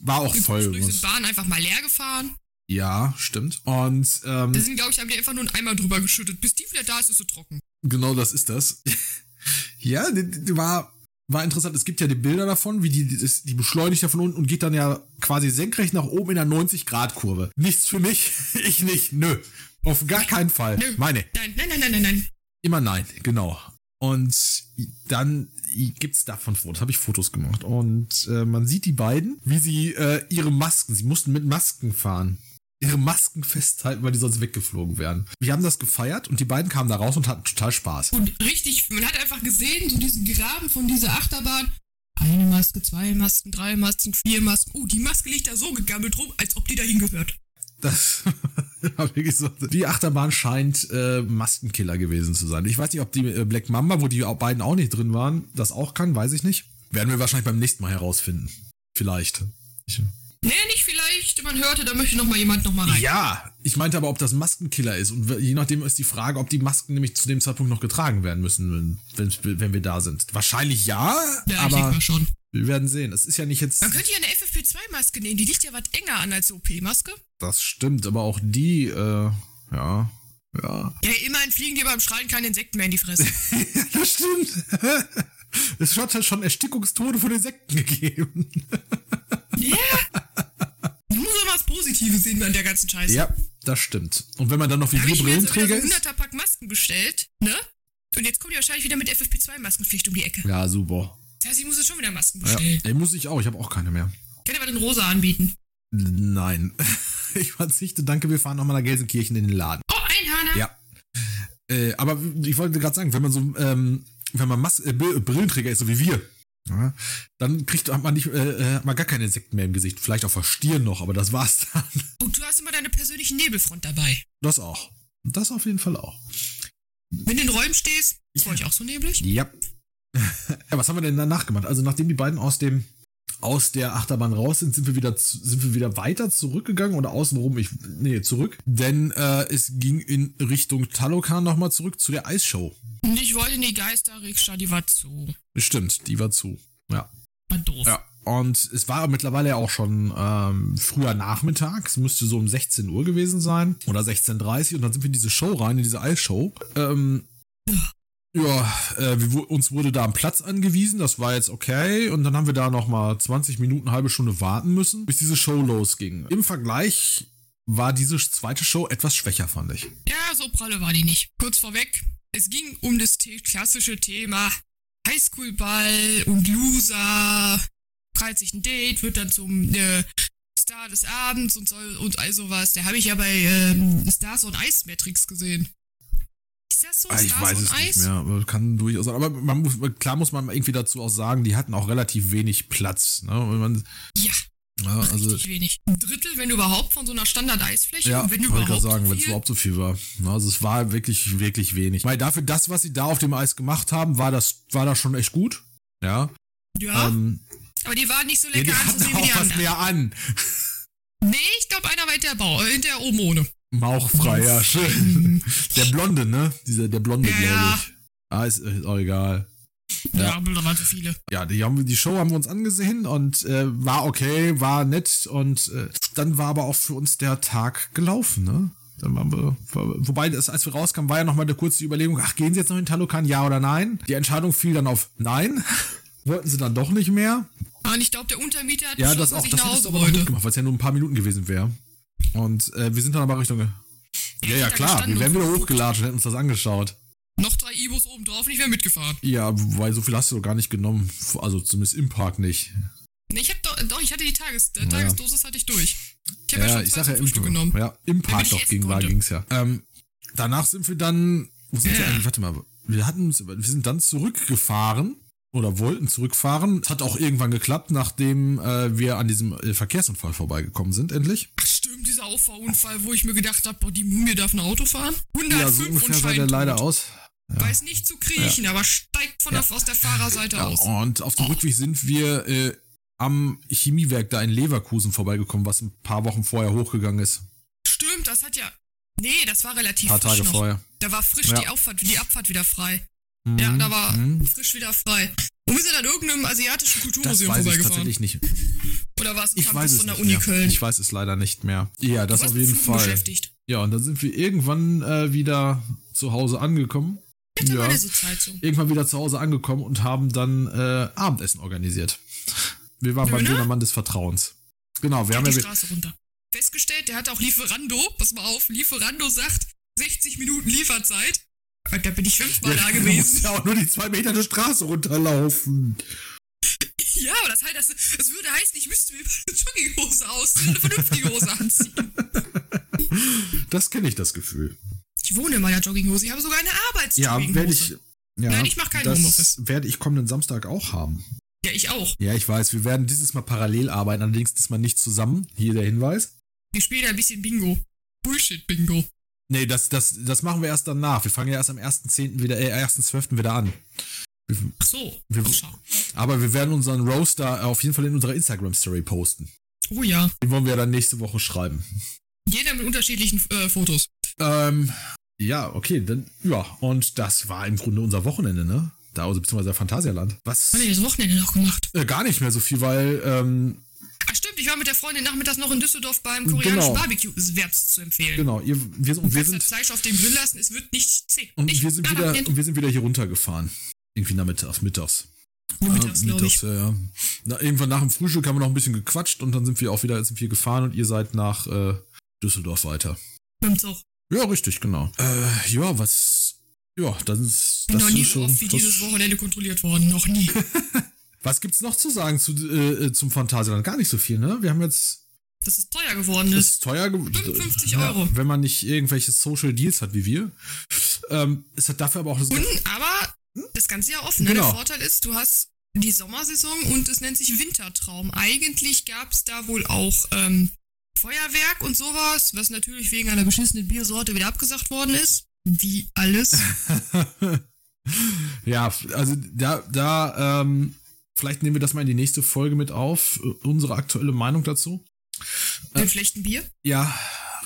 War auch wir voll. sind muss- die Bahn einfach mal leer gefahren. Ja, stimmt. Und ähm, Da sind, glaube ich, haben die einfach nur einen Eimer drüber geschüttet. Bis die wieder da ist, ist sie trocken. genau das ist das. ja, die, die war, war interessant. Es gibt ja die Bilder davon, wie die, die, die beschleunigt ja von unten und geht dann ja quasi senkrecht nach oben in der 90-Grad-Kurve. Nichts für mich. ich nicht. Nö. Auf gar keinen Fall. Nö. Meine. Nein, nein, nein, nein, nein, nein. Immer nein, genau. Und dann gibt's davon Fotos, habe ich Fotos gemacht. Und äh, man sieht die beiden, wie sie äh, ihre Masken, sie mussten mit Masken fahren, ihre Masken festhalten, weil die sonst weggeflogen wären. Wir haben das gefeiert und die beiden kamen da raus und hatten total Spaß. Und richtig, man hat einfach gesehen, so diesen Graben von dieser Achterbahn. Eine Maske, zwei Masken, drei Masken, vier Masken. Oh, die Maske liegt da so gegammelt rum, als ob die dahin gehört. Das war wirklich so. Die Achterbahn scheint äh, Maskenkiller gewesen zu sein. Ich weiß nicht, ob die äh, Black Mamba, wo die beiden auch nicht drin waren, das auch kann, weiß ich nicht. Werden wir wahrscheinlich beim nächsten Mal herausfinden. Vielleicht. Ich. Man hörte, da möchte noch mal jemand noch mal rein. Ja, ich meinte aber, ob das Maskenkiller ist. Und je nachdem ist die Frage, ob die Masken nämlich zu dem Zeitpunkt noch getragen werden müssen, wenn, wenn, wenn wir da sind. Wahrscheinlich ja, Ja, aber wir werden sehen. Es ist ja nicht jetzt. Man könnte ja eine FFP2-Maske nehmen. Die liegt ja was enger an als OP-Maske. Das stimmt, aber auch die, äh, ja. Ja. Ja, immerhin fliegen dir beim Schreien keine Insekten mehr in die Fresse. das stimmt. Es hat halt schon Erstickungstode von Insekten gegeben. Ja. Du musst doch mal das Positive sehen an der ganzen Scheiße. Ja, das stimmt. Und wenn man dann noch wie wir ich Brillenträger ein ist. 100er Pack Masken bestellt, ne? Und jetzt kommt ihr wahrscheinlich wieder mit FFP2-Maskenpflicht um die Ecke. Ja, super. Das heißt, ich muss jetzt schon wieder Masken Ja, bestellen. ey, muss ich auch. Ich habe auch keine mehr. Könnt ihr aber den rosa anbieten? Nein. Ich verzichte. Danke, wir fahren nochmal nach Gelsenkirchen in den Laden. Oh, Einhörner. Ja. Äh, aber ich wollte gerade sagen, wenn man so, ähm, wenn man Mas äh, Brill- Brillenträger ist, so wie wir, ja, dann kriegt hat man nicht, äh, äh, hat man gar keine Insekten mehr im Gesicht. Vielleicht auf der Stirn noch, aber das war's dann. Und du hast immer deine persönliche Nebelfront dabei. Das auch. Das auf jeden Fall auch. Wenn du in Räumen stehst, ist bei euch auch so neblig? Ja. ja, was haben wir denn danach gemacht? Also nachdem die beiden aus dem aus der Achterbahn raus sind, sind wir wieder sind wir wieder weiter zurückgegangen oder außenrum, ich nee, zurück, denn äh, es ging in Richtung Talokan nochmal zurück zu der Eisshow. Und ich wollte in die Geisterrikscha, die war zu. Stimmt, die war zu. Ja. War doof. Ja. Und es war mittlerweile auch schon ähm, früher Nachmittag. Es müsste so um 16 Uhr gewesen sein. Oder 16.30 Uhr. Und dann sind wir in diese Show rein, in diese Eisshow. Ähm, ja, äh, wir, uns wurde da ein Platz angewiesen. Das war jetzt okay. Und dann haben wir da nochmal 20 Minuten, halbe Stunde warten müssen, bis diese Show losging. Im Vergleich war diese zweite Show etwas schwächer, fand ich. Ja, so pralle war die nicht. Kurz vorweg, es ging um das klassische Thema Highschool-Ball und Loser, 30 ein Date, wird dann zum äh, Star des Abends und so und all sowas. Der habe ich ja bei ähm, Stars on Ice Matrix gesehen. Ist das so? Ah, ich Stars weiß es nicht Ice? mehr. aber Kann durchaus sein. Aber man muss, klar muss man irgendwie dazu auch sagen, die hatten auch relativ wenig Platz. Ne? Man, Ja, ja, also, richtig wenig. Ein Drittel, wenn überhaupt, von so einer Standard-Eisfläche. ja, wenn ich überhaupt gerade sagen, so wenn es überhaupt so viel war. Also es war wirklich, wirklich wenig. Weil dafür, das, was sie da auf dem Eis gemacht haben, war das, war das schon echt gut. Ja. Ja, Ähm, aber die waren nicht so ja, lecker die hatten anzusehen wie die auch was anderen. mehr an. Nee, ich glaube, einer war hinterher, Bau, äh, hinterher oben ohne. Mauchfrei, ja, schön. Der Blonde, ne? Dieser, der Blonde, Ja, glaube ja. ich. Ah, ist, ist auch egal. Ja, da waren so viele. Ja, die, haben, wir- die Show haben wir uns angesehen und äh, war okay, war nett und äh, dann war aber auch für uns der Tag gelaufen, ne? Dann waren wir, wobei, das, als wir rauskamen, war ja nochmal eine kurze Überlegung, ach, gehen sie jetzt noch in Talokan, ja oder nein? Die Entscheidung fiel dann auf Nein. Wollten sie dann doch nicht mehr. Ah, Und ich glaube, der Untermieter hat Ja, das dass auch, ich das nach Hause wollte. mitgemacht, weil es ja nur ein paar Minuten gewesen wäre. Und äh, wir sind dann aber Richtung. Ja, ja, klar, wir wären wieder hochgelatscht und hätten uns das angeschaut. Noch drei Ibos oben drauf und ich wäre mitgefahren. Ja, weil so viel hast du doch gar nicht genommen. Also zumindest im Park nicht. Nee, ich hab doch, doch, ich hatte die Tages, äh, Ja. Tagesdosis hatte ich durch. Ich habe ja, Ja, schon ich sag ja im, genommen. ja, im Park doch ging, war, ging's ja. Ähm, danach sind wir dann, wo sind wir eigentlich? Warte mal, wir hatten uns, wir sind dann zurückgefahren oder wollten zurückfahren. Hat auch irgendwann geklappt, nachdem äh, wir an diesem äh, Verkehrsunfall vorbeigekommen sind, endlich. Ach stimmt, dieser Auffahrunfall, wo ich mir gedacht habe, boah, die Mumie darf ein Auto fahren. 105 Ja, so ungefähr sah der leider aus. Weiß nicht zu kriechen, aber steigt von Ja. der, aus der Fahrerseite Ja, aus. und auf dem Rückweg sind wir äh, am Chemiewerk da in Leverkusen vorbeigekommen, was ein paar Wochen vorher hochgegangen ist. Stimmt, das hat ja. Nee, das war relativ Ein paar Tage noch. vorher. Da war frisch Ja. die, Auffahrt, die Abfahrt wieder frei. Mhm. Ja, da war Mhm. frisch wieder frei. Und wir sind an irgendeinem asiatischen Das Kulturmuseum weiß ich vorbeigefahren. tatsächlich nicht. Oder war es ein Ich weiß Campus es von der Uni mehr. Köln? Ich weiß es leider nicht mehr. Ja, das auf jeden Fall. beschäftigt. Ja, und dann sind wir irgendwann äh, wieder zu Hause angekommen. Ja. Ja. Sitzheizung. Irgendwann wieder zu Hause angekommen und haben dann äh, Abendessen organisiert. Wir waren beim Döner? Dönermann des Vertrauens. Genau, wir haben die ja. Straße runter. Festgestellt, der hat auch Lieferando, pass mal auf, Lieferando sagt 60 Minuten Lieferzeit. Da bin ich fünfmal da Du musst gewesen. ja auch nur die zwei Meter der Straße runterlaufen. Ja, aber das heißt, das, das würde heißen, ich müsste mir eine Jogginghose ausziehen, eine vernünftige Hose anziehen. Das kenne ich, das Gefühl. Ich wohne in meiner Jogginghose, ich habe sogar eine Ja, Arbeitsjogginghose. werde ich. Ja, Nein, ich mach kein das Homeoffice. werde ich kommenden Samstag auch haben. Ja, ich auch. Ja, ich weiß, wir werden dieses Mal parallel arbeiten, allerdings diesmal nicht zusammen. Hier der Hinweis. Wir spielen ein bisschen Bingo. Bullshit-Bingo. Nee, das, das, das machen wir erst danach. Wir fangen ja erst am 1.10. wieder, äh, 1.12. wieder an. Ach so. Wir-. Aber wir werden unseren Roaster auf jeden Fall in unserer Instagram-Story posten. Oh ja. Den wollen wir dann nächste Woche schreiben. Jeder mit unterschiedlichen äh, Fotos. Ähm, ja, okay, dann, ja, und das war im Grunde unser Wochenende, ne? Da, also beziehungsweise Phantasialand. Was? Was haben wir das Wochenende noch gemacht? Äh, gar nicht mehr so viel, weil, ähm, Ach stimmt, ich war mit der Freundin nachmittags noch in Düsseldorf beim koreanischen Genau. Barbecue. Wärmstens zu empfehlen. genau, ihr, wir, und wir sind, Fleisch auf dem Grill lassen, es wird nicht zäh. und nicht wir sind wieder, und wir sind wieder hier runtergefahren. Irgendwie nachmittags, mittags. Nur mittags, ich. ja, ja. Na, irgendwann nach dem Frühstück haben wir noch ein bisschen gequatscht und dann sind wir auch wieder sind wir gefahren und ihr seid nach äh, Düsseldorf weiter. Mit dem Zug. Ja, richtig, genau. Äh, ja, was. Ja, dann ist Bin das noch nie ist so oft wie das, dieses Wochenende kontrolliert worden. Noch nie. was gibt's noch zu sagen zu, äh, zum Phantasialand? Gar nicht so viel, ne? Wir haben jetzt. Dass es teuer geworden Das ist. ist teuer geworden. 55 Euro. wenn man nicht irgendwelche Social Deals hat wie wir. Ähm, es hat dafür aber auch das. Und, aber das ganze Jahr offen. Ne? Genau. Der Vorteil ist, du hast die Sommersaison und es nennt sich Wintertraum. Eigentlich gab es da wohl auch ähm, Feuerwerk und sowas, was natürlich wegen einer beschissenen Biersorte wieder abgesagt worden ist. Wie alles. ja, also da, da, ähm, vielleicht nehmen wir das mal in die nächste Folge mit auf, äh, unsere aktuelle Meinung dazu. Mit schlechten Bier. Ja,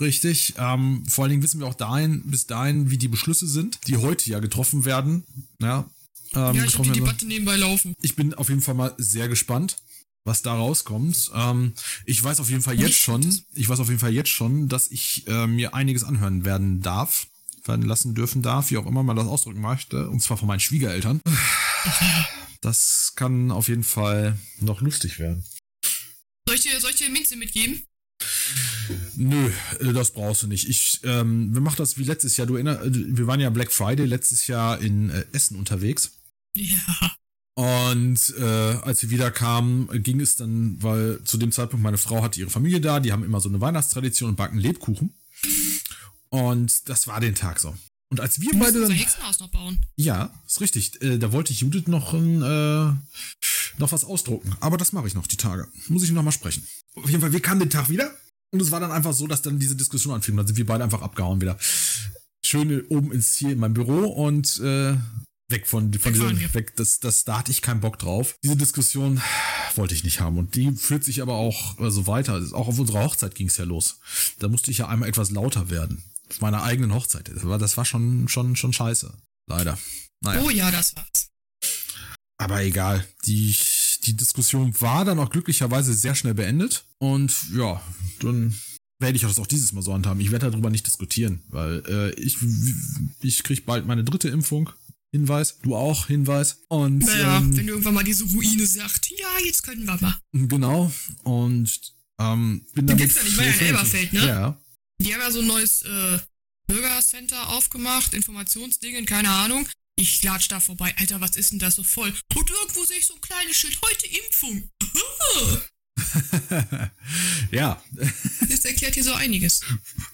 richtig. Ähm, vor allen Dingen wissen wir auch dahin, bis dahin, wie die Beschlüsse sind, die heute ja getroffen werden. Ja, ähm, Ja, ich habe die. Debatte nebenbei laufen. ich bin auf jeden Fall mal sehr gespannt, was da rauskommt. Ähm, ich weiß auf jeden Fall jetzt schon, ich weiß auf jeden Fall jetzt schon, dass ich äh, mir einiges anhören werden darf, werden lassen dürfen darf, wie auch immer man das ausdrücken möchte, und zwar von meinen Schwiegereltern. Das kann auf jeden Fall noch lustig werden. Soll ich dir, soll ich dir Minze mitgeben? Nö, äh, das brauchst du nicht. Ich, ähm, wir machen das wie letztes Jahr. Du erinner, äh, wir waren ja Black Friday letztes Jahr in äh, Essen unterwegs. Ja. Und äh, als wir wieder kamen, ging es dann, weil zu dem Zeitpunkt meine Frau hatte ihre Familie da, die haben immer so eine Weihnachtstradition und backen Lebkuchen. Und das war den Tag so. Und als wir beide müssen unser dann. Hexenhaus noch bauen. Ja, ist richtig. Äh, da wollte ich Judith noch, ein, äh, noch was ausdrucken. Aber das mache ich noch die Tage. Muss ich noch mal sprechen. Auf jeden Fall, wir kamen den Tag wieder. Und es war dann einfach so, dass dann diese Diskussion anfing. Dann sind wir beide einfach abgehauen wieder. Schön oben ins hier in meinem Büro und äh, weg von, von diesem, weg. Das, das, da hatte ich keinen Bock drauf. Diese Diskussion wollte ich nicht haben. Und die führt sich aber auch so weiter. Auch auf unserer Hochzeit ging es ja los. Da musste ich ja einmal etwas lauter werden. Auf meiner eigenen Hochzeit. Das war, das war schon, schon, schon scheiße. Leider. Naja. Oh ja, das war's. Aber egal. Die, die Diskussion war dann auch glücklicherweise sehr schnell beendet. Und ja, dann werde ich das auch dieses Mal so handhaben. Ich werde darüber nicht diskutieren, weil äh, ich, ich krieg bald meine dritte Impfung. Hinweis. Du auch, Hinweis. Und Naja, ähm, wenn irgendwann mal diese Ruine sagt, ja, jetzt können wir mal. genau. Und ähm, bin Die damit. gibt's ja nicht mehr in voll fertig. Elberfeld, ne? Ja. Die haben ja so ein neues äh, Bürgercenter aufgemacht, Informationsdingen, keine Ahnung. Ich latsch da vorbei. Alter, was ist denn das so voll? Und irgendwo sehe ich so ein kleines Schild. Heute Impfung. ja. Das erklärt hier so einiges.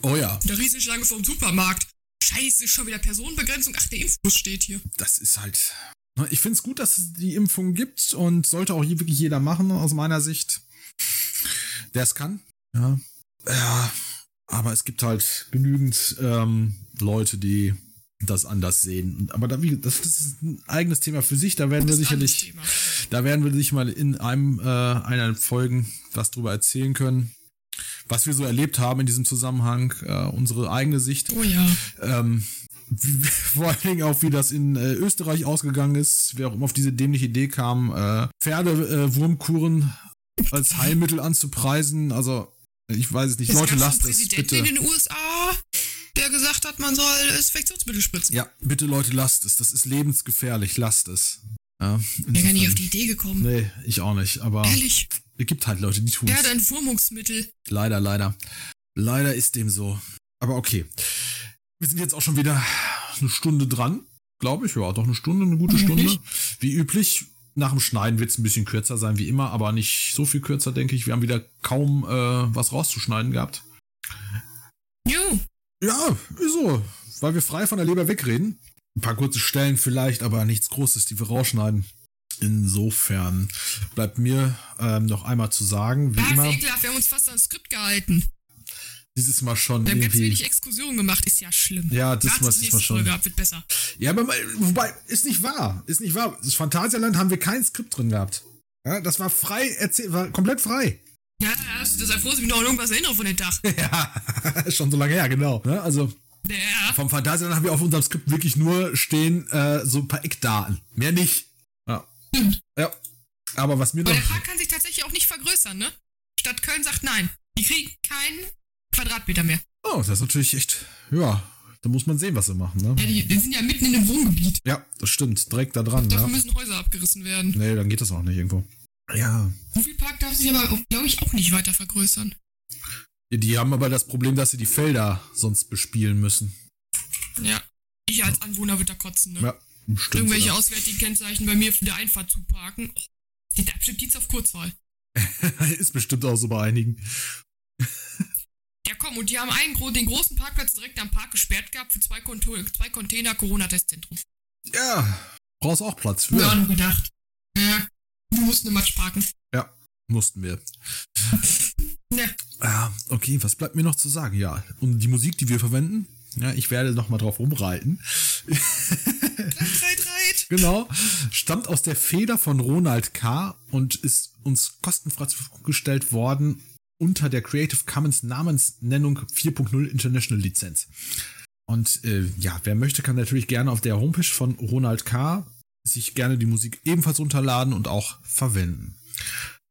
Oh ja. Der Riesenschlange vom Supermarkt. Scheiße, schon wieder Personenbegrenzung. Ach, der Impfbus steht hier. das ist halt. ne, Ich finde es gut, dass es die Impfung gibt und sollte auch hier wirklich jeder machen, aus meiner Sicht. Der es kann. Ja. Ja. Aber es gibt halt genügend ähm, Leute, die das anders sehen. Aber da, wie, das, das ist ein eigenes Thema für sich. Da werden wir sicherlich, da werden wir sich mal in einem äh, einer Folgen was drüber erzählen können, was wir so erlebt haben in diesem Zusammenhang, äh, unsere eigene Sicht. Oh ja. Ähm, wie, vor allen Dingen auch, wie das in äh, Österreich ausgegangen ist, wer auch immer auf diese dämliche Idee kam, äh, Pferdewurmkuren als Heilmittel anzupreisen. Also, ich weiß es nicht. Es Leute, lasst es, bitte. in den USA, der gesagt hat, man soll Infektionsmittel spritzen. Ja, bitte Leute, lasst es. Das ist lebensgefährlich. Lasst es. Ja, Wäre gar nicht auf die Idee gekommen. Nee, ich auch nicht. Aber Ehrlich. Es gibt halt Leute, die tun es. hat ein Wurmungsmittel. Leider, leider. Leider ist dem so. Aber okay. Wir sind jetzt auch schon wieder eine Stunde dran. Glaube ich, ja, doch eine Stunde, eine gute Wirklich? Stunde. Wie üblich. Nach dem Schneiden wird es ein bisschen kürzer sein wie immer, aber nicht so viel kürzer, denke ich. Wir haben wieder kaum äh, was rauszuschneiden gehabt. Jo. Ja, ist so. Weil wir frei von der Leber wegreden. Ein paar kurze Stellen vielleicht, aber nichts Großes, die wir rausschneiden. Insofern bleibt mir ähm, noch einmal zu sagen, wie Ja, immer, ist ekelhaft. Wir haben uns fast ans Skript gehalten. dieses Mal schon Wir haben ganz wenig Exkursionen gemacht. Ist ja schlimm. Ja, das mal- nächste mal schon. Folge ab, wird besser. Ja, aber wobei, ist nicht wahr. Ist nicht wahr. Das Phantasialand haben wir kein Skript drin gehabt. Ja, das war frei erzählt, war komplett frei. Ja, ja, das sei froh, dass ich mich noch an irgendwas erinnere von den Tag. Ja, schon so lange her, genau. Ne? Also Ja. vom Phantasialand haben wir auf unserem Skript wirklich nur stehen äh, so ein paar Eckdaten. Mehr nicht. Ja. Ja. Aber was mir Aber noch. der Park kann sich tatsächlich auch nicht vergrößern, ne? Stadt Köln sagt nein. Die kriegen keinen Quadratmeter mehr. Oh, das ist natürlich echt. Ja, da muss man sehen, was sie machen, ne? Ja, die, die sind ja mitten in einem Wohngebiet. Ja, das stimmt. Direkt da dran, Dafür ja. müssen Häuser abgerissen werden. Nee, dann geht das auch nicht irgendwo. Ja. Moviepark darf sich aber, glaube ich, auch nicht weiter vergrößern. Die haben aber das Problem, dass sie die Felder sonst bespielen müssen. Ja. Ich als Anwohner würde da kotzen, ne? Ja, stimmt. Irgendwelche sogar. auswärtigen Kennzeichen bei mir für die Einfahrt zu parken. Oh, die hat bestimmt Dienst auf Kurzwahl. ist bestimmt auch so bei einigen. Ja, komm, und die haben einen, den großen Parkplatz direkt am Park gesperrt gehabt für zwei, Konto zwei Container Corona-Testzentrum. Ja, brauchst auch Platz Ja. für. nur gedacht. Ja, wir mussten im Matsch parken. Ja, mussten wir. Ja. Ja, okay, was bleibt mir noch zu sagen? Ja, und die Musik, die wir verwenden, ja, ich werde noch mal drauf rumreiten. Reit, reit. Genau, stammt aus der Feder von Ronald K. und ist uns kostenfrei zur Verfügung gestellt worden unter der Creative Commons Namensnennung 4.0 International Lizenz. Und äh, ja, wer möchte, kann natürlich gerne auf der Homepage von Ronald K. sich gerne die Musik ebenfalls runterladen und auch verwenden.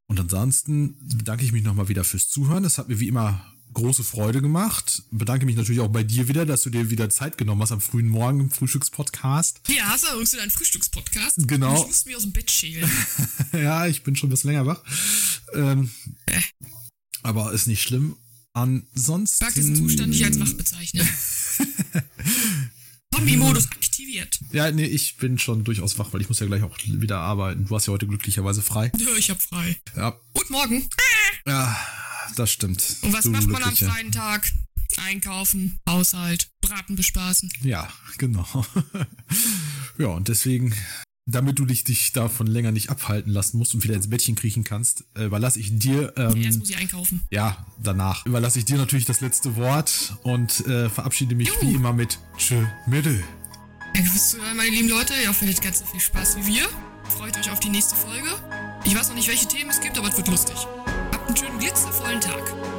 Und ansonsten bedanke ich mich nochmal wieder fürs Zuhören. Es hat mir wie immer große Freude gemacht. Bedanke mich natürlich auch bei dir wieder, dass du dir wieder Zeit genommen hast am frühen Morgen im Frühstückspodcast. Ja, hast du übrigens wieder einen Frühstückspodcast? Genau. Ich musste mich aus dem Bett schälen. ja, ich bin schon ein bisschen länger wach. Ähm, Äh. aber ist nicht schlimm. Ansonsten. Mag diesen Zustand nicht als wach bezeichnen. Zombie-Modus aktiviert. Ja, nee, ich bin schon durchaus wach, weil ich muss ja gleich auch wieder arbeiten. Du hast ja heute glücklicherweise frei. Ja, ich hab frei. Ja, Und morgen. ja das stimmt. Und was Du macht man am freien Tag? Einkaufen, Haushalt, Braten bespaßen. Ja, genau. ja, und deswegen, damit du dich, dich davon länger nicht abhalten lassen musst und wieder ins Bettchen kriechen kannst, äh, überlasse ich dir, Erst ähm, muss ich einkaufen. ja, danach, überlasse ich dir natürlich das letzte Wort und äh, verabschiede mich Juhu. wie immer mit Tschö, Mittel. Danke fürs Zuhören, meine lieben Leute. Ihr hattet ganz so viel Spaß wie wir. Freut euch auf die nächste Folge. Ich weiß noch nicht, welche Themen es gibt, aber es wird lustig. Einen schönen glitzervollen Tag.